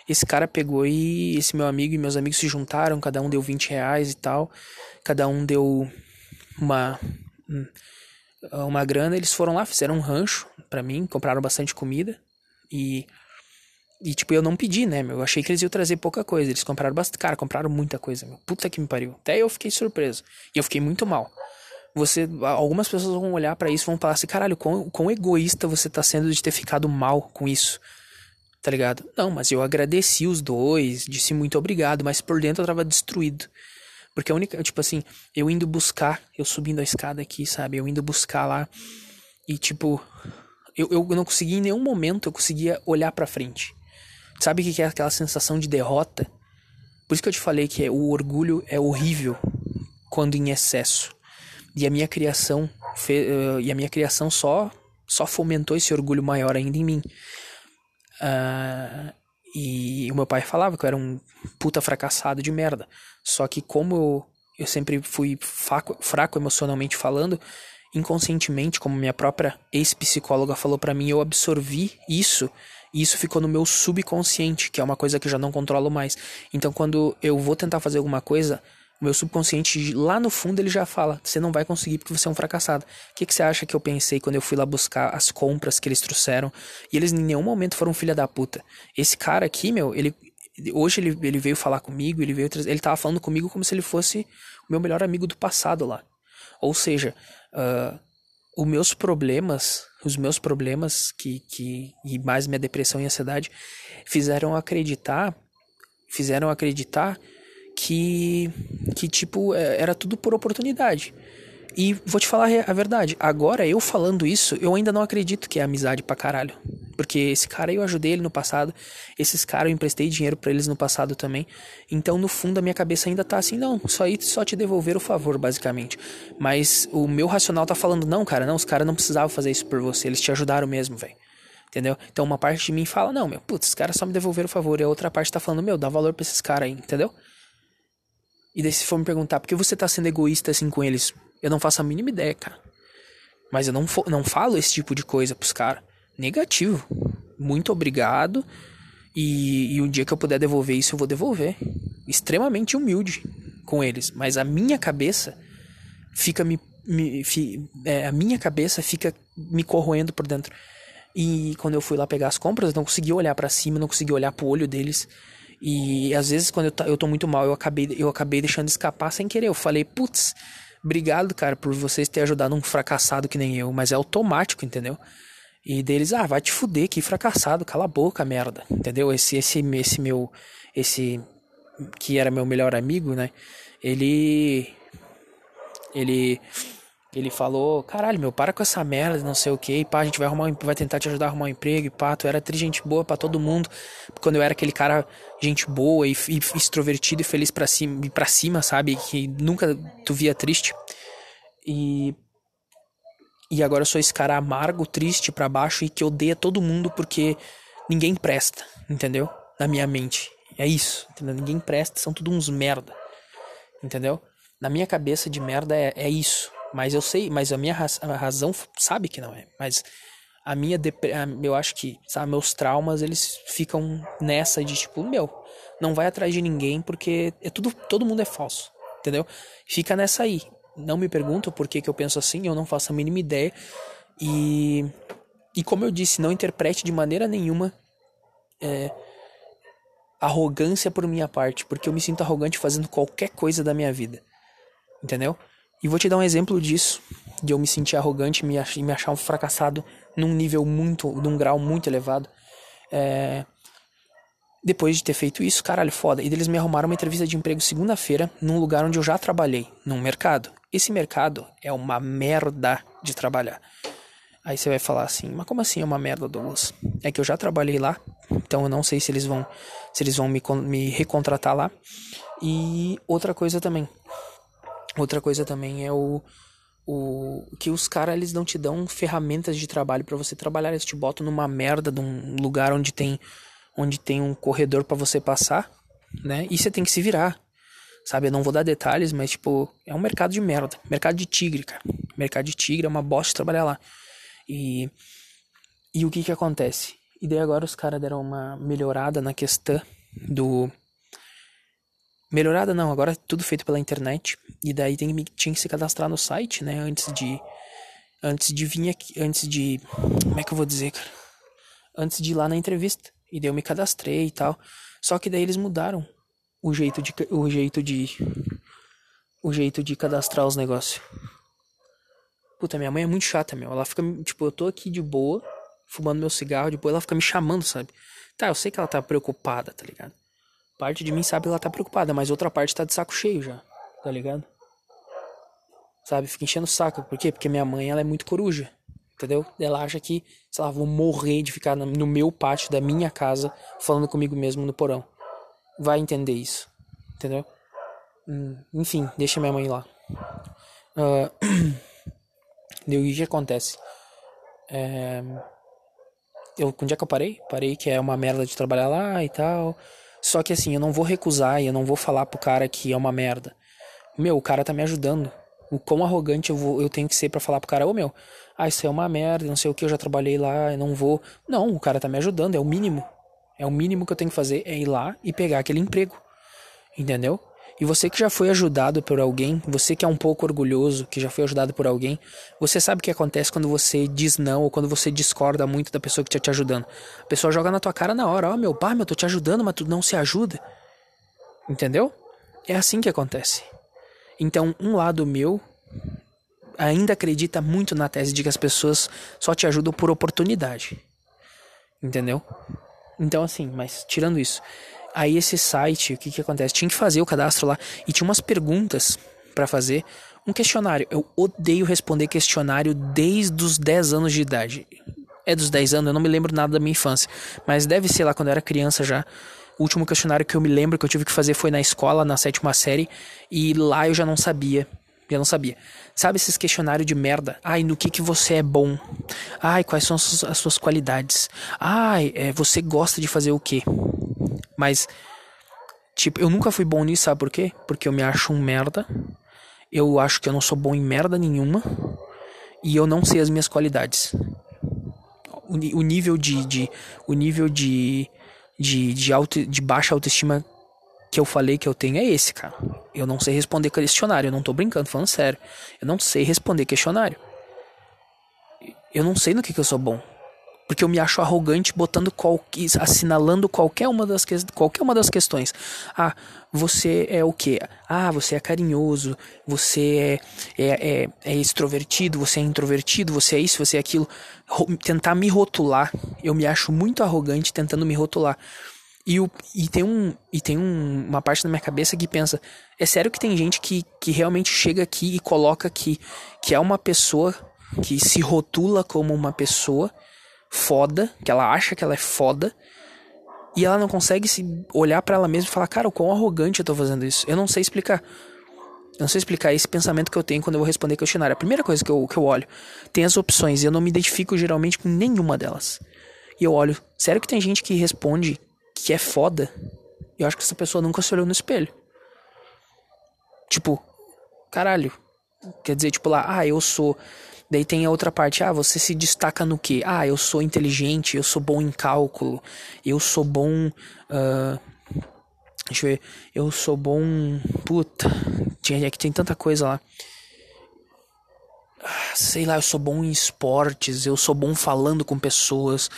Esse cara pegou e esse meu amigo e meus amigos se juntaram, cada um deu 20 reais e tal, cada um deu uma hum, uma grana, eles foram lá, fizeram um rancho para mim, compraram bastante comida e e tipo, eu não pedi, né, meu? Eu achei que eles iam trazer pouca coisa. Eles compraram bastante. Cara, compraram muita coisa, meu. Puta que me pariu. Até eu fiquei surpreso. E eu fiquei muito mal. Você. Algumas pessoas vão olhar para isso e vão falar assim: caralho, quão, quão egoísta você tá sendo de ter ficado mal com isso. Tá ligado? Não, mas eu agradeci os dois, disse muito obrigado, mas por dentro eu tava destruído. Porque a única, tipo assim, eu indo buscar, eu subindo a escada aqui, sabe? Eu indo buscar lá e tipo, eu, eu não conseguia em nenhum momento eu conseguia olhar para frente. Sabe o que é aquela sensação de derrota? Por isso que eu te falei que é, o orgulho é horrível quando em excesso. E a minha criação uh, e a minha criação só só fomentou esse orgulho maior ainda em mim. Uh, e o meu pai falava que eu era um puta fracassado de merda. Só que como eu, eu sempre fui fraco, fraco emocionalmente falando, inconscientemente, como minha própria ex-psicóloga falou para mim, eu absorvi isso e isso ficou no meu subconsciente, que é uma coisa que eu já não controlo mais. Então quando eu vou tentar fazer alguma coisa, o meu subconsciente, lá no fundo, ele já fala: você não vai conseguir porque você é um fracassado. O que, que você acha que eu pensei quando eu fui lá buscar as compras que eles trouxeram? E eles em nenhum momento foram filha da puta. Esse cara aqui, meu, ele. Hoje ele, ele veio falar comigo, ele veio ele tava falando comigo como se ele fosse o meu melhor amigo do passado lá. Ou seja, uh, os meus problemas, os meus problemas que, que e mais minha depressão e ansiedade fizeram acreditar, fizeram acreditar que, que tipo, é, era tudo por oportunidade. E vou te falar a verdade, agora eu falando isso, eu ainda não acredito que é amizade pra caralho. Porque esse cara eu ajudei ele no passado, esses caras eu emprestei dinheiro para eles no passado também. Então no fundo a minha cabeça ainda tá assim, não, só aí só te devolver o favor, basicamente. Mas o meu racional tá falando, não, cara, não, os caras não precisavam fazer isso por você, eles te ajudaram mesmo, velho. Entendeu? Então uma parte de mim fala, não, meu, putz, os caras só me devolveram o favor. E a outra parte tá falando, meu, dá valor pra esses caras aí, entendeu? E daí se for me perguntar, por que você tá sendo egoísta assim com eles? Eu não faço a mínima ideia, cara. Mas eu não, não falo esse tipo de coisa pros caras. Negativo. Muito obrigado. E, e um dia que eu puder devolver isso, eu vou devolver. Extremamente humilde com eles. Mas a minha cabeça fica me. me fi, é, a minha cabeça fica me corroendo por dentro. E quando eu fui lá pegar as compras, eu não consegui olhar para cima, não consegui olhar pro olho deles. E às vezes quando eu, eu tô muito mal, eu acabei, eu acabei deixando escapar sem querer. Eu falei, putz, obrigado, cara, por vocês terem ajudado um fracassado que nem eu. Mas é automático, entendeu? E deles, ah, vai te fuder, que fracassado, cala a boca, merda. Entendeu? Esse, esse, esse meu. Esse. Que era meu melhor amigo, né? Ele. Ele ele falou, caralho, meu, para com essa merda, não sei o que, pá, a gente vai arrumar um, vai tentar te ajudar a arrumar um emprego, e pá, tu era tri gente boa para todo mundo. Quando eu era aquele cara, gente boa e, e extrovertido e feliz para cima, para cima, sabe? Que nunca tu via triste. E e agora eu sou esse cara amargo, triste para baixo e que odeia todo mundo porque ninguém presta, entendeu? Na minha mente. É isso, entendeu? Ninguém presta, são tudo uns merda. Entendeu? Na minha cabeça de merda é, é isso. Mas eu sei, mas a minha a razão sabe que não é. Mas a minha eu acho que, sabe, meus traumas eles ficam nessa de tipo, meu, não vai atrás de ninguém porque é tudo, todo mundo é falso, entendeu? Fica nessa aí. Não me pergunto por que, que eu penso assim, eu não faço a mínima ideia. E e como eu disse, não interprete de maneira nenhuma é, arrogância por minha parte, porque eu me sinto arrogante fazendo qualquer coisa da minha vida. Entendeu? E vou te dar um exemplo disso, de eu me sentir arrogante e me, ach me achar um fracassado num nível muito, num grau muito elevado. É... Depois de ter feito isso, caralho, foda. E eles me arrumaram uma entrevista de emprego segunda-feira num lugar onde eu já trabalhei, num mercado. Esse mercado é uma merda de trabalhar. Aí você vai falar assim, mas como assim é uma merda, Douglas? É que eu já trabalhei lá, então eu não sei se eles vão se eles vão me, me recontratar lá. E outra coisa também, outra coisa também é o, o que os caras eles não te dão ferramentas de trabalho para você trabalhar, eles te botam numa merda de um lugar onde tem onde tem um corredor para você passar, né? E você tem que se virar. Sabe, eu não vou dar detalhes, mas tipo, é um mercado de merda, mercado de tigre, cara. Mercado de tigre é uma bosta trabalhar lá. E e o que que acontece? E daí agora os caras deram uma melhorada na questão do Melhorada não, agora é tudo feito pela internet. E daí tem, tinha que se cadastrar no site, né? Antes de. Antes de vir aqui. Antes de. Como é que eu vou dizer, cara? Antes de ir lá na entrevista. E daí eu me cadastrei e tal. Só que daí eles mudaram o jeito de. O jeito de. O jeito de cadastrar os negócios. Puta, minha mãe é muito chata, meu. Ela fica. Tipo, eu tô aqui de boa, fumando meu cigarro, depois ela fica me chamando, sabe? Tá, eu sei que ela tá preocupada, tá ligado? Parte de mim sabe ela tá preocupada, mas outra parte tá de saco cheio já, tá ligado? Sabe, fica enchendo o saco. Por quê? Porque minha mãe, ela é muito coruja, entendeu? Ela acha que, sei lá, vou morrer de ficar no meu pátio da minha casa falando comigo mesmo no porão. Vai entender isso, entendeu? Hum, enfim, deixa minha mãe lá. Uh, *clears throat* e o que acontece? É... Eu, onde é que eu parei? Parei que é uma merda de trabalhar lá e tal. Só que assim, eu não vou recusar e eu não vou falar pro cara que é uma merda. Meu, o cara tá me ajudando. O quão arrogante eu, vou, eu tenho que ser para falar pro cara, ô meu, ah, isso é uma merda, não sei o que, eu já trabalhei lá, eu não vou. Não, o cara tá me ajudando, é o mínimo. É o mínimo que eu tenho que fazer, é ir lá e pegar aquele emprego. Entendeu? E você que já foi ajudado por alguém, você que é um pouco orgulhoso, que já foi ajudado por alguém, você sabe o que acontece quando você diz não ou quando você discorda muito da pessoa que está te ajudando. A pessoa joga na tua cara na hora, ó, oh, meu pai, meu, tô te ajudando, mas tu não se ajuda. Entendeu? É assim que acontece. Então, um lado meu ainda acredita muito na tese de que as pessoas só te ajudam por oportunidade. Entendeu? Então, assim, mas tirando isso, Aí esse site, o que que acontece? Tinha que fazer o cadastro lá e tinha umas perguntas para fazer, um questionário. Eu odeio responder questionário desde os 10 anos de idade. É dos 10 anos, eu não me lembro nada da minha infância, mas deve ser lá quando eu era criança já. O último questionário que eu me lembro que eu tive que fazer foi na escola, na sétima série, e lá eu já não sabia. Eu não sabia. Sabe esses questionários de merda? Ai, no que que você é bom? Ai, quais são as suas, as suas qualidades? Ai, é, você gosta de fazer o quê? Mas, tipo, eu nunca fui bom nisso, sabe por quê? Porque eu me acho um merda. Eu acho que eu não sou bom em merda nenhuma. E eu não sei as minhas qualidades. O, o nível de, de. O nível de. De, de, auto, de baixa autoestima que eu falei que eu tenho é esse, cara. Eu não sei responder questionário. Eu não tô brincando, falando sério. Eu não sei responder questionário. Eu não sei no que, que eu sou bom. Porque eu me acho arrogante botando assinalando qualquer uma das qualquer uma das questões. Ah, você é o quê? Ah, você é carinhoso, você é, é, é, é extrovertido, você é introvertido, você é isso, você é aquilo. Tentar me rotular, eu me acho muito arrogante tentando me rotular. E, o, e tem, um, e tem um, uma parte da minha cabeça que pensa: é sério que tem gente que, que realmente chega aqui e coloca que, que é uma pessoa que se rotula como uma pessoa foda, que ela acha que ela é foda, e ela não consegue se olhar para ela mesma e falar, cara, o quão arrogante eu tô fazendo isso. Eu não sei explicar. Eu não sei explicar esse pensamento que eu tenho quando eu vou responder questionário. A primeira coisa que eu, que eu olho, tem as opções, e eu não me identifico geralmente com nenhuma delas. E eu olho, sério que tem gente que responde que é foda? Eu acho que essa pessoa nunca se olhou no espelho. Tipo, caralho. Quer dizer, tipo lá, ah, eu sou Daí tem a outra parte, ah, você se destaca no que? Ah, eu sou inteligente, eu sou bom em cálculo, eu sou bom. Uh, deixa eu ver, eu sou bom. Puta, tinha, é que tem tanta coisa lá. Ah, sei lá, eu sou bom em esportes, eu sou bom falando com pessoas.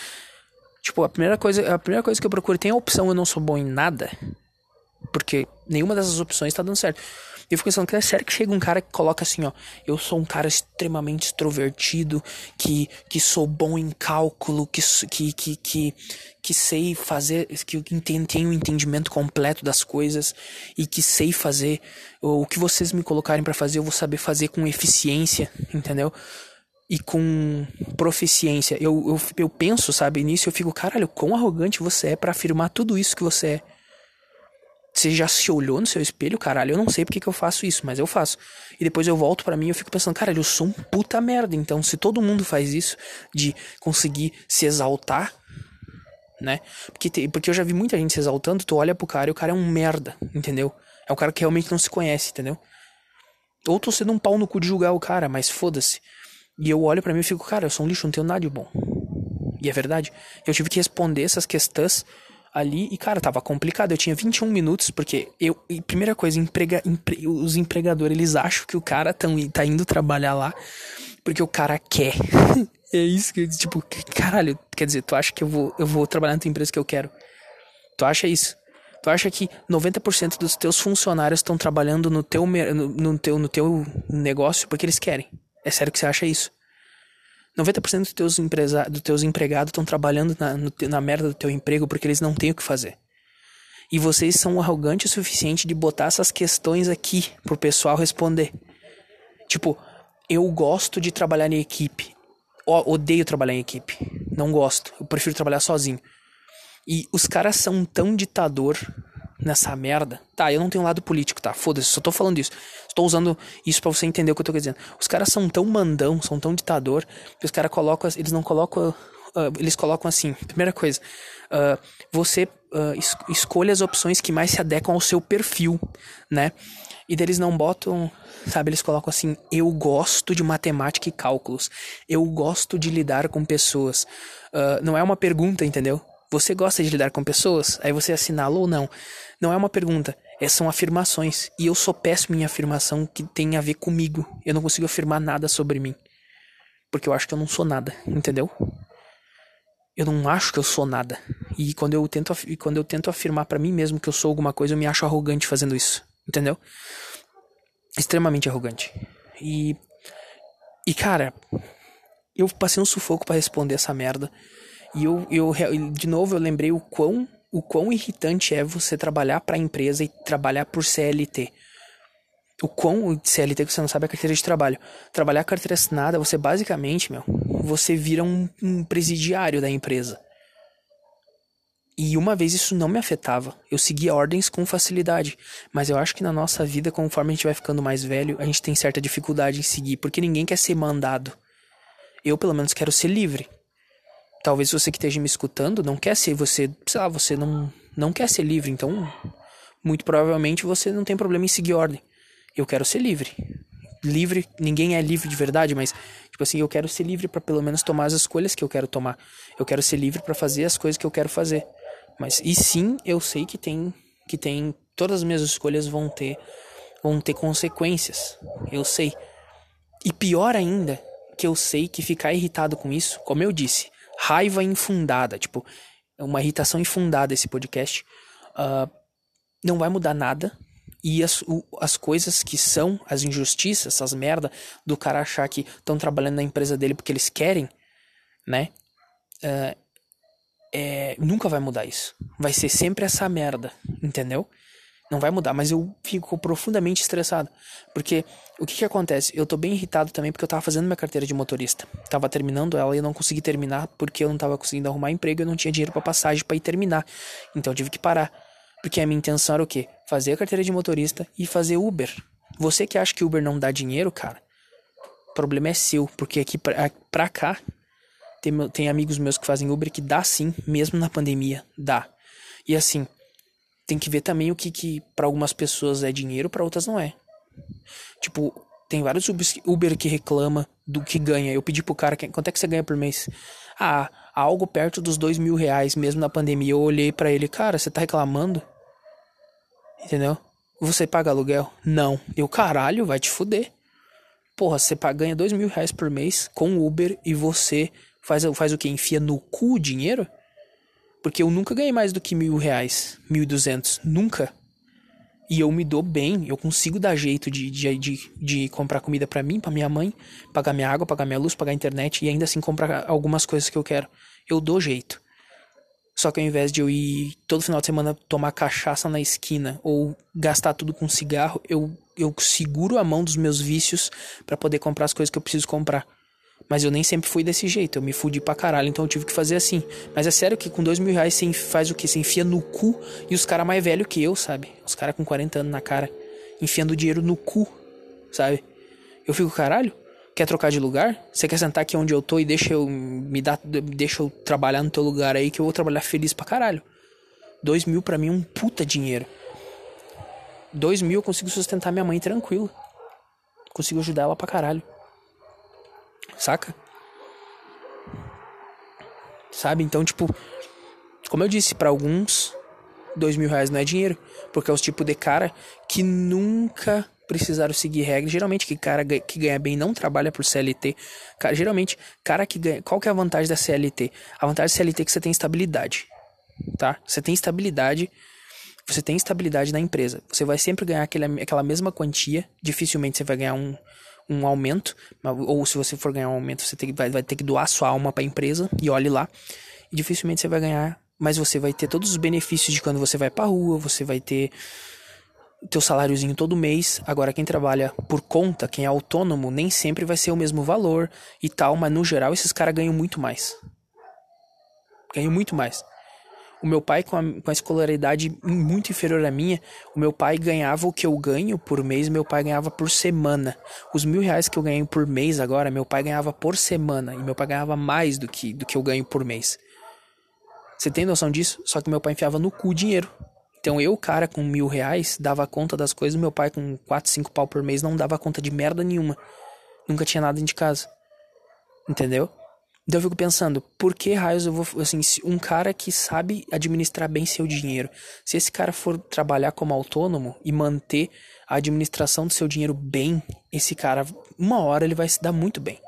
Tipo, a primeira coisa, a primeira coisa que eu procuro tem a opção eu não sou bom em nada. Porque nenhuma dessas opções tá dando certo. Eu fico pensando é sério que chega um cara que coloca assim, ó. Eu sou um cara extremamente extrovertido, que, que sou bom em cálculo, que, que, que, que, que sei fazer, que tenho um entendimento completo das coisas e que sei fazer o que vocês me colocarem para fazer, eu vou saber fazer com eficiência, entendeu? E com proficiência. Eu, eu, eu penso, sabe, nisso eu fico, caralho, quão arrogante você é para afirmar tudo isso que você é. Você já se olhou no seu espelho, caralho? Eu não sei porque que eu faço isso, mas eu faço. E depois eu volto para mim e eu fico pensando, caralho, eu sou um puta merda. Então, se todo mundo faz isso, de conseguir se exaltar, né? Porque, te, porque eu já vi muita gente se exaltando, tu olha pro cara e o cara é um merda, entendeu? É um cara que realmente não se conhece, entendeu? Ou tô sendo um pau no cu de julgar o cara, mas foda-se. E eu olho para mim e fico, cara, eu sou um lixo, não tenho nada de bom. E é verdade. Eu tive que responder essas questões ali e, cara, tava complicado. Eu tinha 21 minutos, porque eu. primeira coisa, emprega, empre, os empregadores, eles acham que o cara tão, tá indo trabalhar lá porque o cara quer. *laughs* é isso que, tipo, caralho, quer dizer, tu acha que eu vou, eu vou trabalhar na tua empresa que eu quero? Tu acha isso? Tu acha que 90% dos teus funcionários estão trabalhando no teu, no, no, teu, no teu negócio porque eles querem? É sério que você acha isso? 90% dos teus, empresa, dos teus empregados estão trabalhando na, no, na merda do teu emprego porque eles não têm o que fazer. E vocês são arrogantes o suficiente de botar essas questões aqui pro pessoal responder. Tipo, eu gosto de trabalhar em equipe. O, odeio trabalhar em equipe. Não gosto. Eu prefiro trabalhar sozinho. E os caras são tão ditador nessa merda. Tá, eu não tenho lado político, tá? Foda-se, só tô falando isso. Estou usando isso para você entender o que eu tô dizendo. Os caras são tão mandão, são tão ditador, que os caras colocam, eles não colocam, uh, eles colocam assim, primeira coisa, uh, você uh, es escolha as opções que mais se adequam ao seu perfil, né? E deles não botam, sabe, eles colocam assim, eu gosto de matemática e cálculos, eu gosto de lidar com pessoas. não é uma pergunta, entendeu? Você gosta de lidar com pessoas? Aí você assinala ou não. Não é uma pergunta, é, são afirmações. E eu sou péssimo em afirmação que tem a ver comigo. Eu não consigo afirmar nada sobre mim. Porque eu acho que eu não sou nada, entendeu? Eu não acho que eu sou nada. E quando eu tento, quando eu tento afirmar para mim mesmo que eu sou alguma coisa, eu me acho arrogante fazendo isso. Entendeu? Extremamente arrogante. E. E cara, eu passei um sufoco para responder essa merda. E eu, eu, de novo, eu lembrei o quão, o quão irritante é você trabalhar para a empresa e trabalhar por CLT. O quão CLT que você não sabe é a carteira de trabalho. Trabalhar carteira assinada, você basicamente, meu, você vira um, um presidiário da empresa. E uma vez isso não me afetava. Eu seguia ordens com facilidade. Mas eu acho que na nossa vida, conforme a gente vai ficando mais velho, a gente tem certa dificuldade em seguir. Porque ninguém quer ser mandado. Eu, pelo menos, quero ser livre talvez você que esteja me escutando não quer ser você, sei lá, você não não quer ser livre, então muito provavelmente você não tem problema em seguir ordem. Eu quero ser livre. Livre, ninguém é livre de verdade, mas tipo assim, eu quero ser livre para pelo menos tomar as escolhas que eu quero tomar. Eu quero ser livre para fazer as coisas que eu quero fazer. Mas e sim, eu sei que tem que tem todas as minhas escolhas vão ter vão ter consequências. Eu sei. E pior ainda, que eu sei que ficar irritado com isso, como eu disse, raiva infundada, tipo, uma irritação infundada esse podcast, uh, não vai mudar nada. E as, o, as coisas que são as injustiças, essas merda do cara achar que estão trabalhando na empresa dele porque eles querem, né? Uh, é, nunca vai mudar isso. Vai ser sempre essa merda, entendeu? Não vai mudar, mas eu fico profundamente estressado. Porque o que que acontece? Eu tô bem irritado também porque eu tava fazendo minha carteira de motorista. Tava terminando ela e eu não consegui terminar porque eu não tava conseguindo arrumar emprego e eu não tinha dinheiro para passagem para ir terminar. Então eu tive que parar. Porque a minha intenção era o quê? Fazer a carteira de motorista e fazer Uber. Você que acha que Uber não dá dinheiro, cara, o problema é seu. Porque aqui pra, pra cá, tem, tem amigos meus que fazem Uber que dá sim, mesmo na pandemia. Dá. E assim, tem que ver também o que, que para algumas pessoas é dinheiro, para outras não é. Tipo, tem vários Uber que reclama do que ganha. Eu pedi pro cara, quanto é que você ganha por mês? Ah, algo perto dos dois mil reais, mesmo na pandemia. Eu olhei para ele, cara, você tá reclamando? Entendeu? Você paga aluguel? Não. Eu, caralho, vai te fuder. Porra, você ganha dois mil reais por mês com Uber e você faz, faz o que? Enfia no cu o dinheiro? Porque eu nunca ganhei mais do que mil reais, mil e duzentos. Nunca. E eu me dou bem, eu consigo dar jeito de, de, de, de comprar comida para mim, para minha mãe, pagar minha água, pagar minha luz, pagar a internet e ainda assim comprar algumas coisas que eu quero. Eu dou jeito. Só que ao invés de eu ir todo final de semana tomar cachaça na esquina ou gastar tudo com cigarro, eu, eu seguro a mão dos meus vícios para poder comprar as coisas que eu preciso comprar. Mas eu nem sempre fui desse jeito, eu me fudi pra caralho, então eu tive que fazer assim. Mas é sério que com dois mil reais você faz o que? Você enfia no cu e os caras mais velhos que eu, sabe? Os caras com 40 anos na cara, enfiando dinheiro no cu, sabe? Eu fico, caralho, quer trocar de lugar? Você quer sentar aqui onde eu tô e deixa eu me dar, deixa eu trabalhar no teu lugar aí que eu vou trabalhar feliz pra caralho. Dois mil pra mim é um puta dinheiro. Dois mil eu consigo sustentar minha mãe tranquilo. Consigo ajudar ela pra caralho saca? Sabe? Então, tipo, como eu disse, para alguns, dois mil reais não é dinheiro. Porque é os tipo de cara que nunca precisaram seguir regras. Geralmente, que cara que ganha bem não trabalha por CLT. Cara, geralmente, cara que ganha. Qual que é a vantagem da CLT? A vantagem da CLT é que você tem estabilidade. Tá? Você tem estabilidade. Você tem estabilidade na empresa. Você vai sempre ganhar aquele, aquela mesma quantia. Dificilmente você vai ganhar um, um aumento, ou se você for ganhar um aumento, você tem, vai, vai ter que doar sua alma para a empresa, e olhe lá. E dificilmente você vai ganhar, mas você vai ter todos os benefícios de quando você vai pra rua, você vai ter teu saláriozinho todo mês. Agora, quem trabalha por conta, quem é autônomo, nem sempre vai ser o mesmo valor e tal, mas no geral esses caras ganham muito mais. Ganham muito mais. O meu pai, com a, com a escolaridade muito inferior à minha, o meu pai ganhava o que eu ganho por mês, meu pai ganhava por semana. Os mil reais que eu ganho por mês agora, meu pai ganhava por semana. E meu pai ganhava mais do que, do que eu ganho por mês. Você tem noção disso? Só que meu pai enfiava no cu dinheiro. Então eu, cara, com mil reais, dava conta das coisas. Meu pai, com quatro, cinco pau por mês, não dava conta de merda nenhuma. Nunca tinha nada dentro de casa. Entendeu? Então eu fico pensando, por que raios eu vou. Assim, um cara que sabe administrar bem seu dinheiro, se esse cara for trabalhar como autônomo e manter a administração do seu dinheiro bem, esse cara, uma hora ele vai se dar muito bem.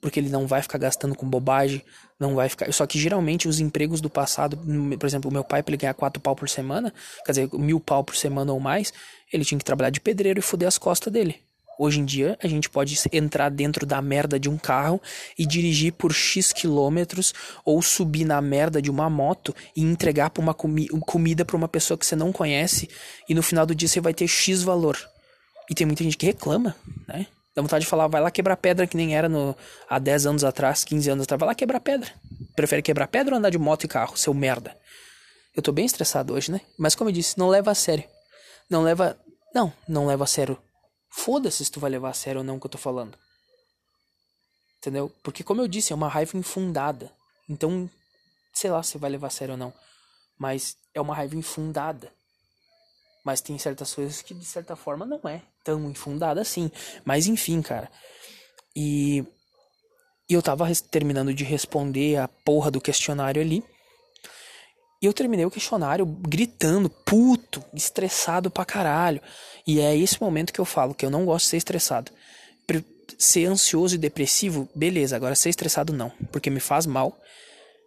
Porque ele não vai ficar gastando com bobagem, não vai ficar. Só que geralmente os empregos do passado, por exemplo, o meu pai, para ele ganhar quatro pau por semana, quer dizer, mil pau por semana ou mais, ele tinha que trabalhar de pedreiro e foder as costas dele. Hoje em dia, a gente pode entrar dentro da merda de um carro e dirigir por X quilômetros ou subir na merda de uma moto e entregar uma comi comida para uma pessoa que você não conhece e no final do dia você vai ter X valor. E tem muita gente que reclama, né? Dá vontade de falar, vai lá quebrar pedra que nem era no, há 10 anos atrás, 15 anos atrás. Vai lá quebrar pedra. Prefere quebrar pedra ou andar de moto e carro, seu merda? Eu tô bem estressado hoje, né? Mas como eu disse, não leva a sério. Não leva. Não, não leva a sério Foda-se se tu vai levar a sério ou não o que eu tô falando. Entendeu? Porque, como eu disse, é uma raiva infundada. Então, sei lá se vai levar a sério ou não. Mas é uma raiva infundada. Mas tem certas coisas que, de certa forma, não é tão infundada assim. Mas, enfim, cara. E, e eu tava terminando de responder a porra do questionário ali. E eu terminei o questionário gritando, puto, estressado pra caralho. E é esse momento que eu falo que eu não gosto de ser estressado. Ser ansioso e depressivo, beleza, agora ser estressado não, porque me faz mal,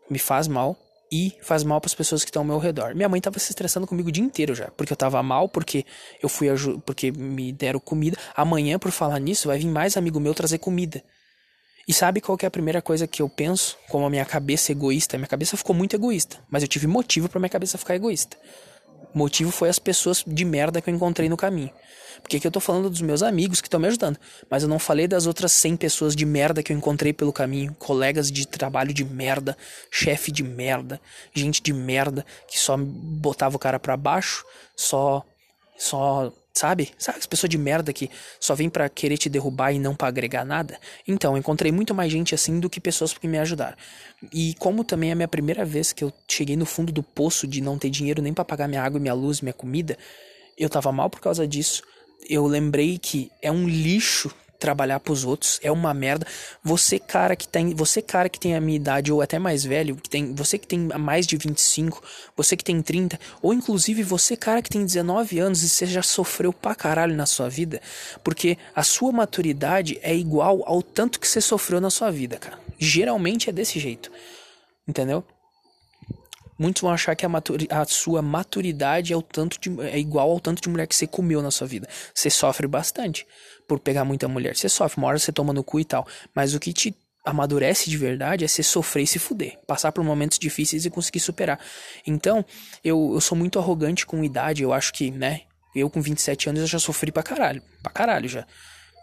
me faz mal e faz mal para as pessoas que estão ao meu redor. Minha mãe tava se estressando comigo o dia inteiro já, porque eu tava mal, porque eu fui porque me deram comida. Amanhã, por falar nisso, vai vir mais amigo meu trazer comida. E sabe qual é a primeira coisa que eu penso? Como a minha cabeça egoísta, minha cabeça ficou muito egoísta, mas eu tive motivo para minha cabeça ficar egoísta. Motivo foi as pessoas de merda que eu encontrei no caminho. Porque aqui eu tô falando dos meus amigos que estão me ajudando, mas eu não falei das outras 100 pessoas de merda que eu encontrei pelo caminho, colegas de trabalho de merda, chefe de merda, gente de merda que só botava o cara para baixo, só só Sabe? Sabe as pessoas de merda que só vêm para querer te derrubar e não para agregar nada? Então, encontrei muito mais gente assim do que pessoas que me ajudaram. E como também é a minha primeira vez que eu cheguei no fundo do poço de não ter dinheiro nem para pagar minha água, minha luz, minha comida, eu tava mal por causa disso. Eu lembrei que é um lixo trabalhar pros outros é uma merda. Você cara que tem, você cara que tem a minha idade ou até mais velho, que tem, você que tem mais de 25, você que tem 30, ou inclusive você cara que tem 19 anos e você já sofreu pra caralho na sua vida, porque a sua maturidade é igual ao tanto que você sofreu na sua vida, cara. Geralmente é desse jeito. Entendeu? Muitos vão achar que a, maturi a sua maturidade é, o tanto de, é igual ao tanto de mulher que você comeu na sua vida. Você sofre bastante por pegar muita mulher. Você sofre, uma hora você toma no cu e tal. Mas o que te amadurece de verdade é você sofrer e se fuder. Passar por momentos difíceis e conseguir superar. Então, eu, eu sou muito arrogante com idade. Eu acho que, né? Eu com 27 anos eu já sofri pra caralho. Pra caralho já.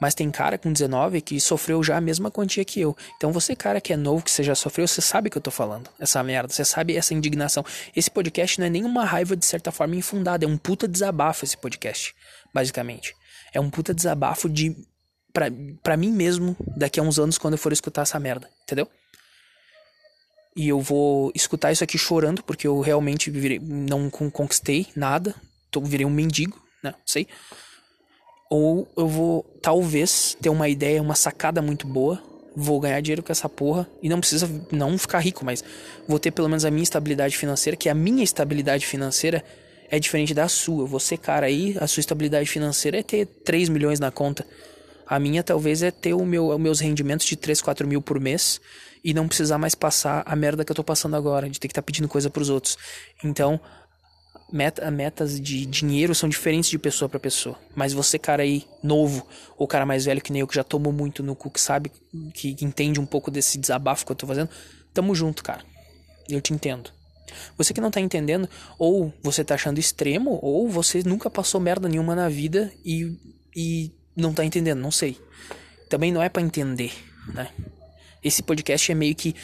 Mas tem cara com 19 que sofreu já a mesma quantia que eu. Então você, cara que é novo, que você já sofreu, você sabe que eu tô falando. Essa merda, você sabe essa indignação. Esse podcast não é nenhuma raiva de certa forma infundada, é um puta desabafo esse podcast, basicamente. É um puta desabafo de pra, pra mim mesmo daqui a uns anos quando eu for escutar essa merda, entendeu? E eu vou escutar isso aqui chorando, porque eu realmente virei, não conquistei nada. Tô, virei um mendigo, né? Sei. Ou eu vou, talvez, ter uma ideia, uma sacada muito boa. Vou ganhar dinheiro com essa porra. E não precisa não ficar rico, mas vou ter pelo menos a minha estabilidade financeira, que a minha estabilidade financeira é diferente da sua. Você, cara, aí, a sua estabilidade financeira é ter 3 milhões na conta. A minha talvez é ter o meu, os meus rendimentos de 3, 4 mil por mês e não precisar mais passar a merda que eu tô passando agora, de ter que estar tá pedindo coisa pros outros. Então, meta, metas de dinheiro são diferentes de pessoa para pessoa. Mas você, cara aí, novo, ou cara mais velho que nem eu, que já tomou muito no cu, que sabe, que, que entende um pouco desse desabafo que eu tô fazendo, tamo junto, cara. Eu te entendo. Você que não tá entendendo, ou você tá achando extremo, ou você nunca passou merda nenhuma na vida e, e não tá entendendo, não sei. Também não é para entender, né? Esse podcast é meio que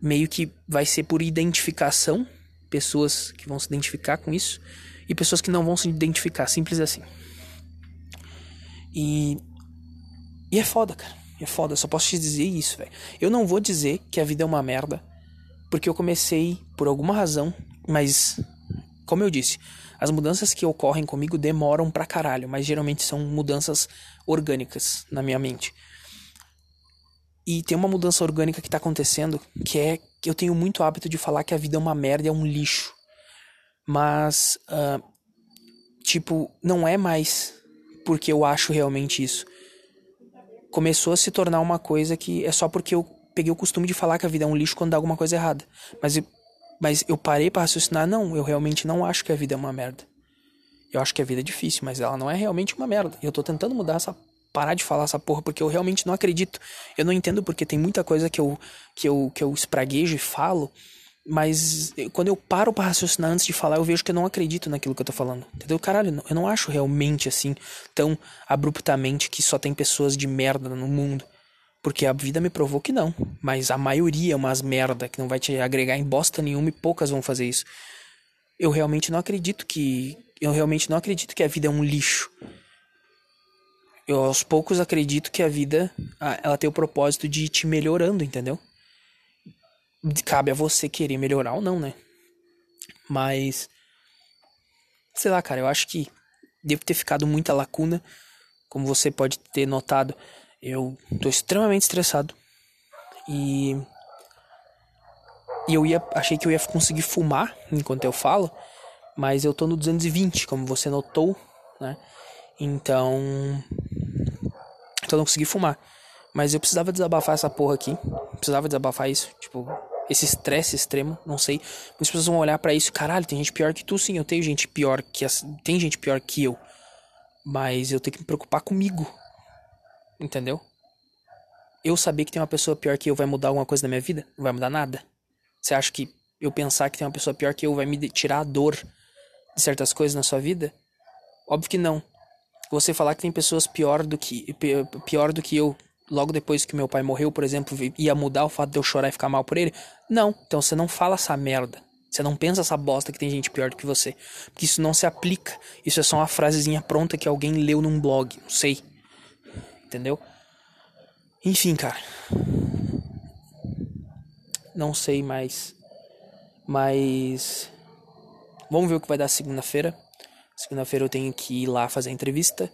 meio que vai ser por identificação pessoas que vão se identificar com isso e pessoas que não vão se identificar, simples assim. E e é foda, cara. É foda, só posso te dizer isso, velho. Eu não vou dizer que a vida é uma merda, porque eu comecei por alguma razão, mas como eu disse, as mudanças que ocorrem comigo demoram pra caralho, mas geralmente são mudanças orgânicas na minha mente. E tem uma mudança orgânica que tá acontecendo, que é que eu tenho muito hábito de falar que a vida é uma merda, é um lixo. Mas, uh, tipo, não é mais porque eu acho realmente isso. Começou a se tornar uma coisa que é só porque eu peguei o costume de falar que a vida é um lixo quando dá alguma coisa errada. Mas mas eu parei para raciocinar, não, eu realmente não acho que a vida é uma merda. Eu acho que a vida é difícil, mas ela não é realmente uma merda. E eu tô tentando mudar essa parar de falar essa porra, porque eu realmente não acredito. Eu não entendo porque tem muita coisa que eu, que eu, que eu espraguejo e falo, mas quando eu paro para raciocinar antes de falar, eu vejo que eu não acredito naquilo que eu tô falando. Entendeu? Caralho, eu não acho realmente assim, tão abruptamente que só tem pessoas de merda no mundo. Porque a vida me provou que não. Mas a maioria é umas merda que não vai te agregar em bosta nenhuma e poucas vão fazer isso. Eu realmente não acredito que. Eu realmente não acredito que a vida é um lixo eu aos poucos acredito que a vida ela tem o propósito de ir te melhorando, entendeu? Cabe a você querer melhorar ou não, né? Mas sei lá, cara, eu acho que devo ter ficado muita lacuna, como você pode ter notado. Eu tô extremamente estressado e e eu ia achei que eu ia conseguir fumar enquanto eu falo, mas eu tô no 220, como você notou, né? Então então eu não consegui fumar. Mas eu precisava desabafar essa porra aqui. Precisava desabafar isso. Tipo, esse estresse extremo, não sei. Muitas pessoas vão olhar para isso, caralho, tem gente pior que tu, sim, eu tenho gente pior que as... tem gente pior que eu. Mas eu tenho que me preocupar comigo. Entendeu? Eu saber que tem uma pessoa pior que eu vai mudar alguma coisa na minha vida? Não vai mudar nada. Você acha que eu pensar que tem uma pessoa pior que eu vai me tirar a dor de certas coisas na sua vida? Óbvio que não. Você falar que tem pessoas pior do que pior do que eu, logo depois que meu pai morreu, por exemplo, ia mudar o fato de eu chorar e ficar mal por ele? Não. Então você não fala essa merda. Você não pensa essa bosta que tem gente pior do que você. Porque isso não se aplica. Isso é só uma frasezinha pronta que alguém leu num blog. Não sei. Entendeu? Enfim, cara. Não sei mais. Mas. Vamos ver o que vai dar segunda-feira. Segunda-feira eu tenho que ir lá fazer a entrevista.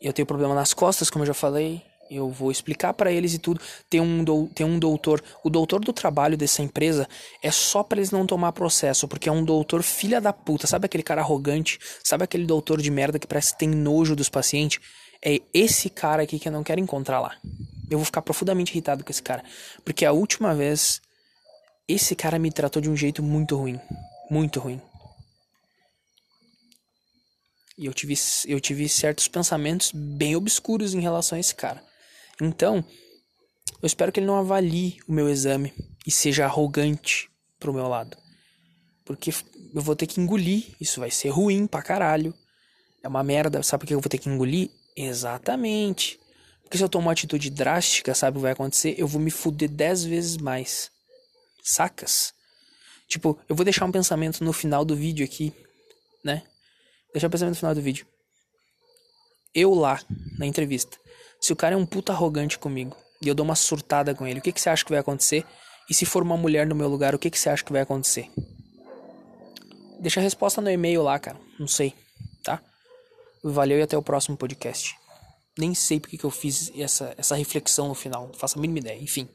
Eu tenho problema nas costas, como eu já falei. Eu vou explicar para eles e tudo. Tem um, do, tem um doutor. O doutor do trabalho dessa empresa é só para eles não tomar processo, porque é um doutor filha da puta. Sabe aquele cara arrogante? Sabe aquele doutor de merda que parece que tem nojo dos pacientes? É esse cara aqui que eu não quero encontrar lá. Eu vou ficar profundamente irritado com esse cara. Porque a última vez, esse cara me tratou de um jeito muito ruim. Muito ruim. E eu tive, eu tive certos pensamentos bem obscuros em relação a esse cara. Então, eu espero que ele não avalie o meu exame e seja arrogante pro meu lado. Porque eu vou ter que engolir. Isso vai ser ruim pra caralho. É uma merda. Sabe por que eu vou ter que engolir? Exatamente. Porque se eu tomar uma atitude drástica, sabe o que vai acontecer? Eu vou me fuder dez vezes mais. Sacas? Tipo, eu vou deixar um pensamento no final do vídeo aqui, né? Deixar um pensamento no final do vídeo. Eu lá, na entrevista. Se o cara é um puta arrogante comigo e eu dou uma surtada com ele, o que, que você acha que vai acontecer? E se for uma mulher no meu lugar, o que, que você acha que vai acontecer? Deixa a resposta no e-mail lá, cara. Não sei, tá? Valeu e até o próximo podcast. Nem sei porque que eu fiz essa, essa reflexão no final. Não faço a mínima ideia. Enfim.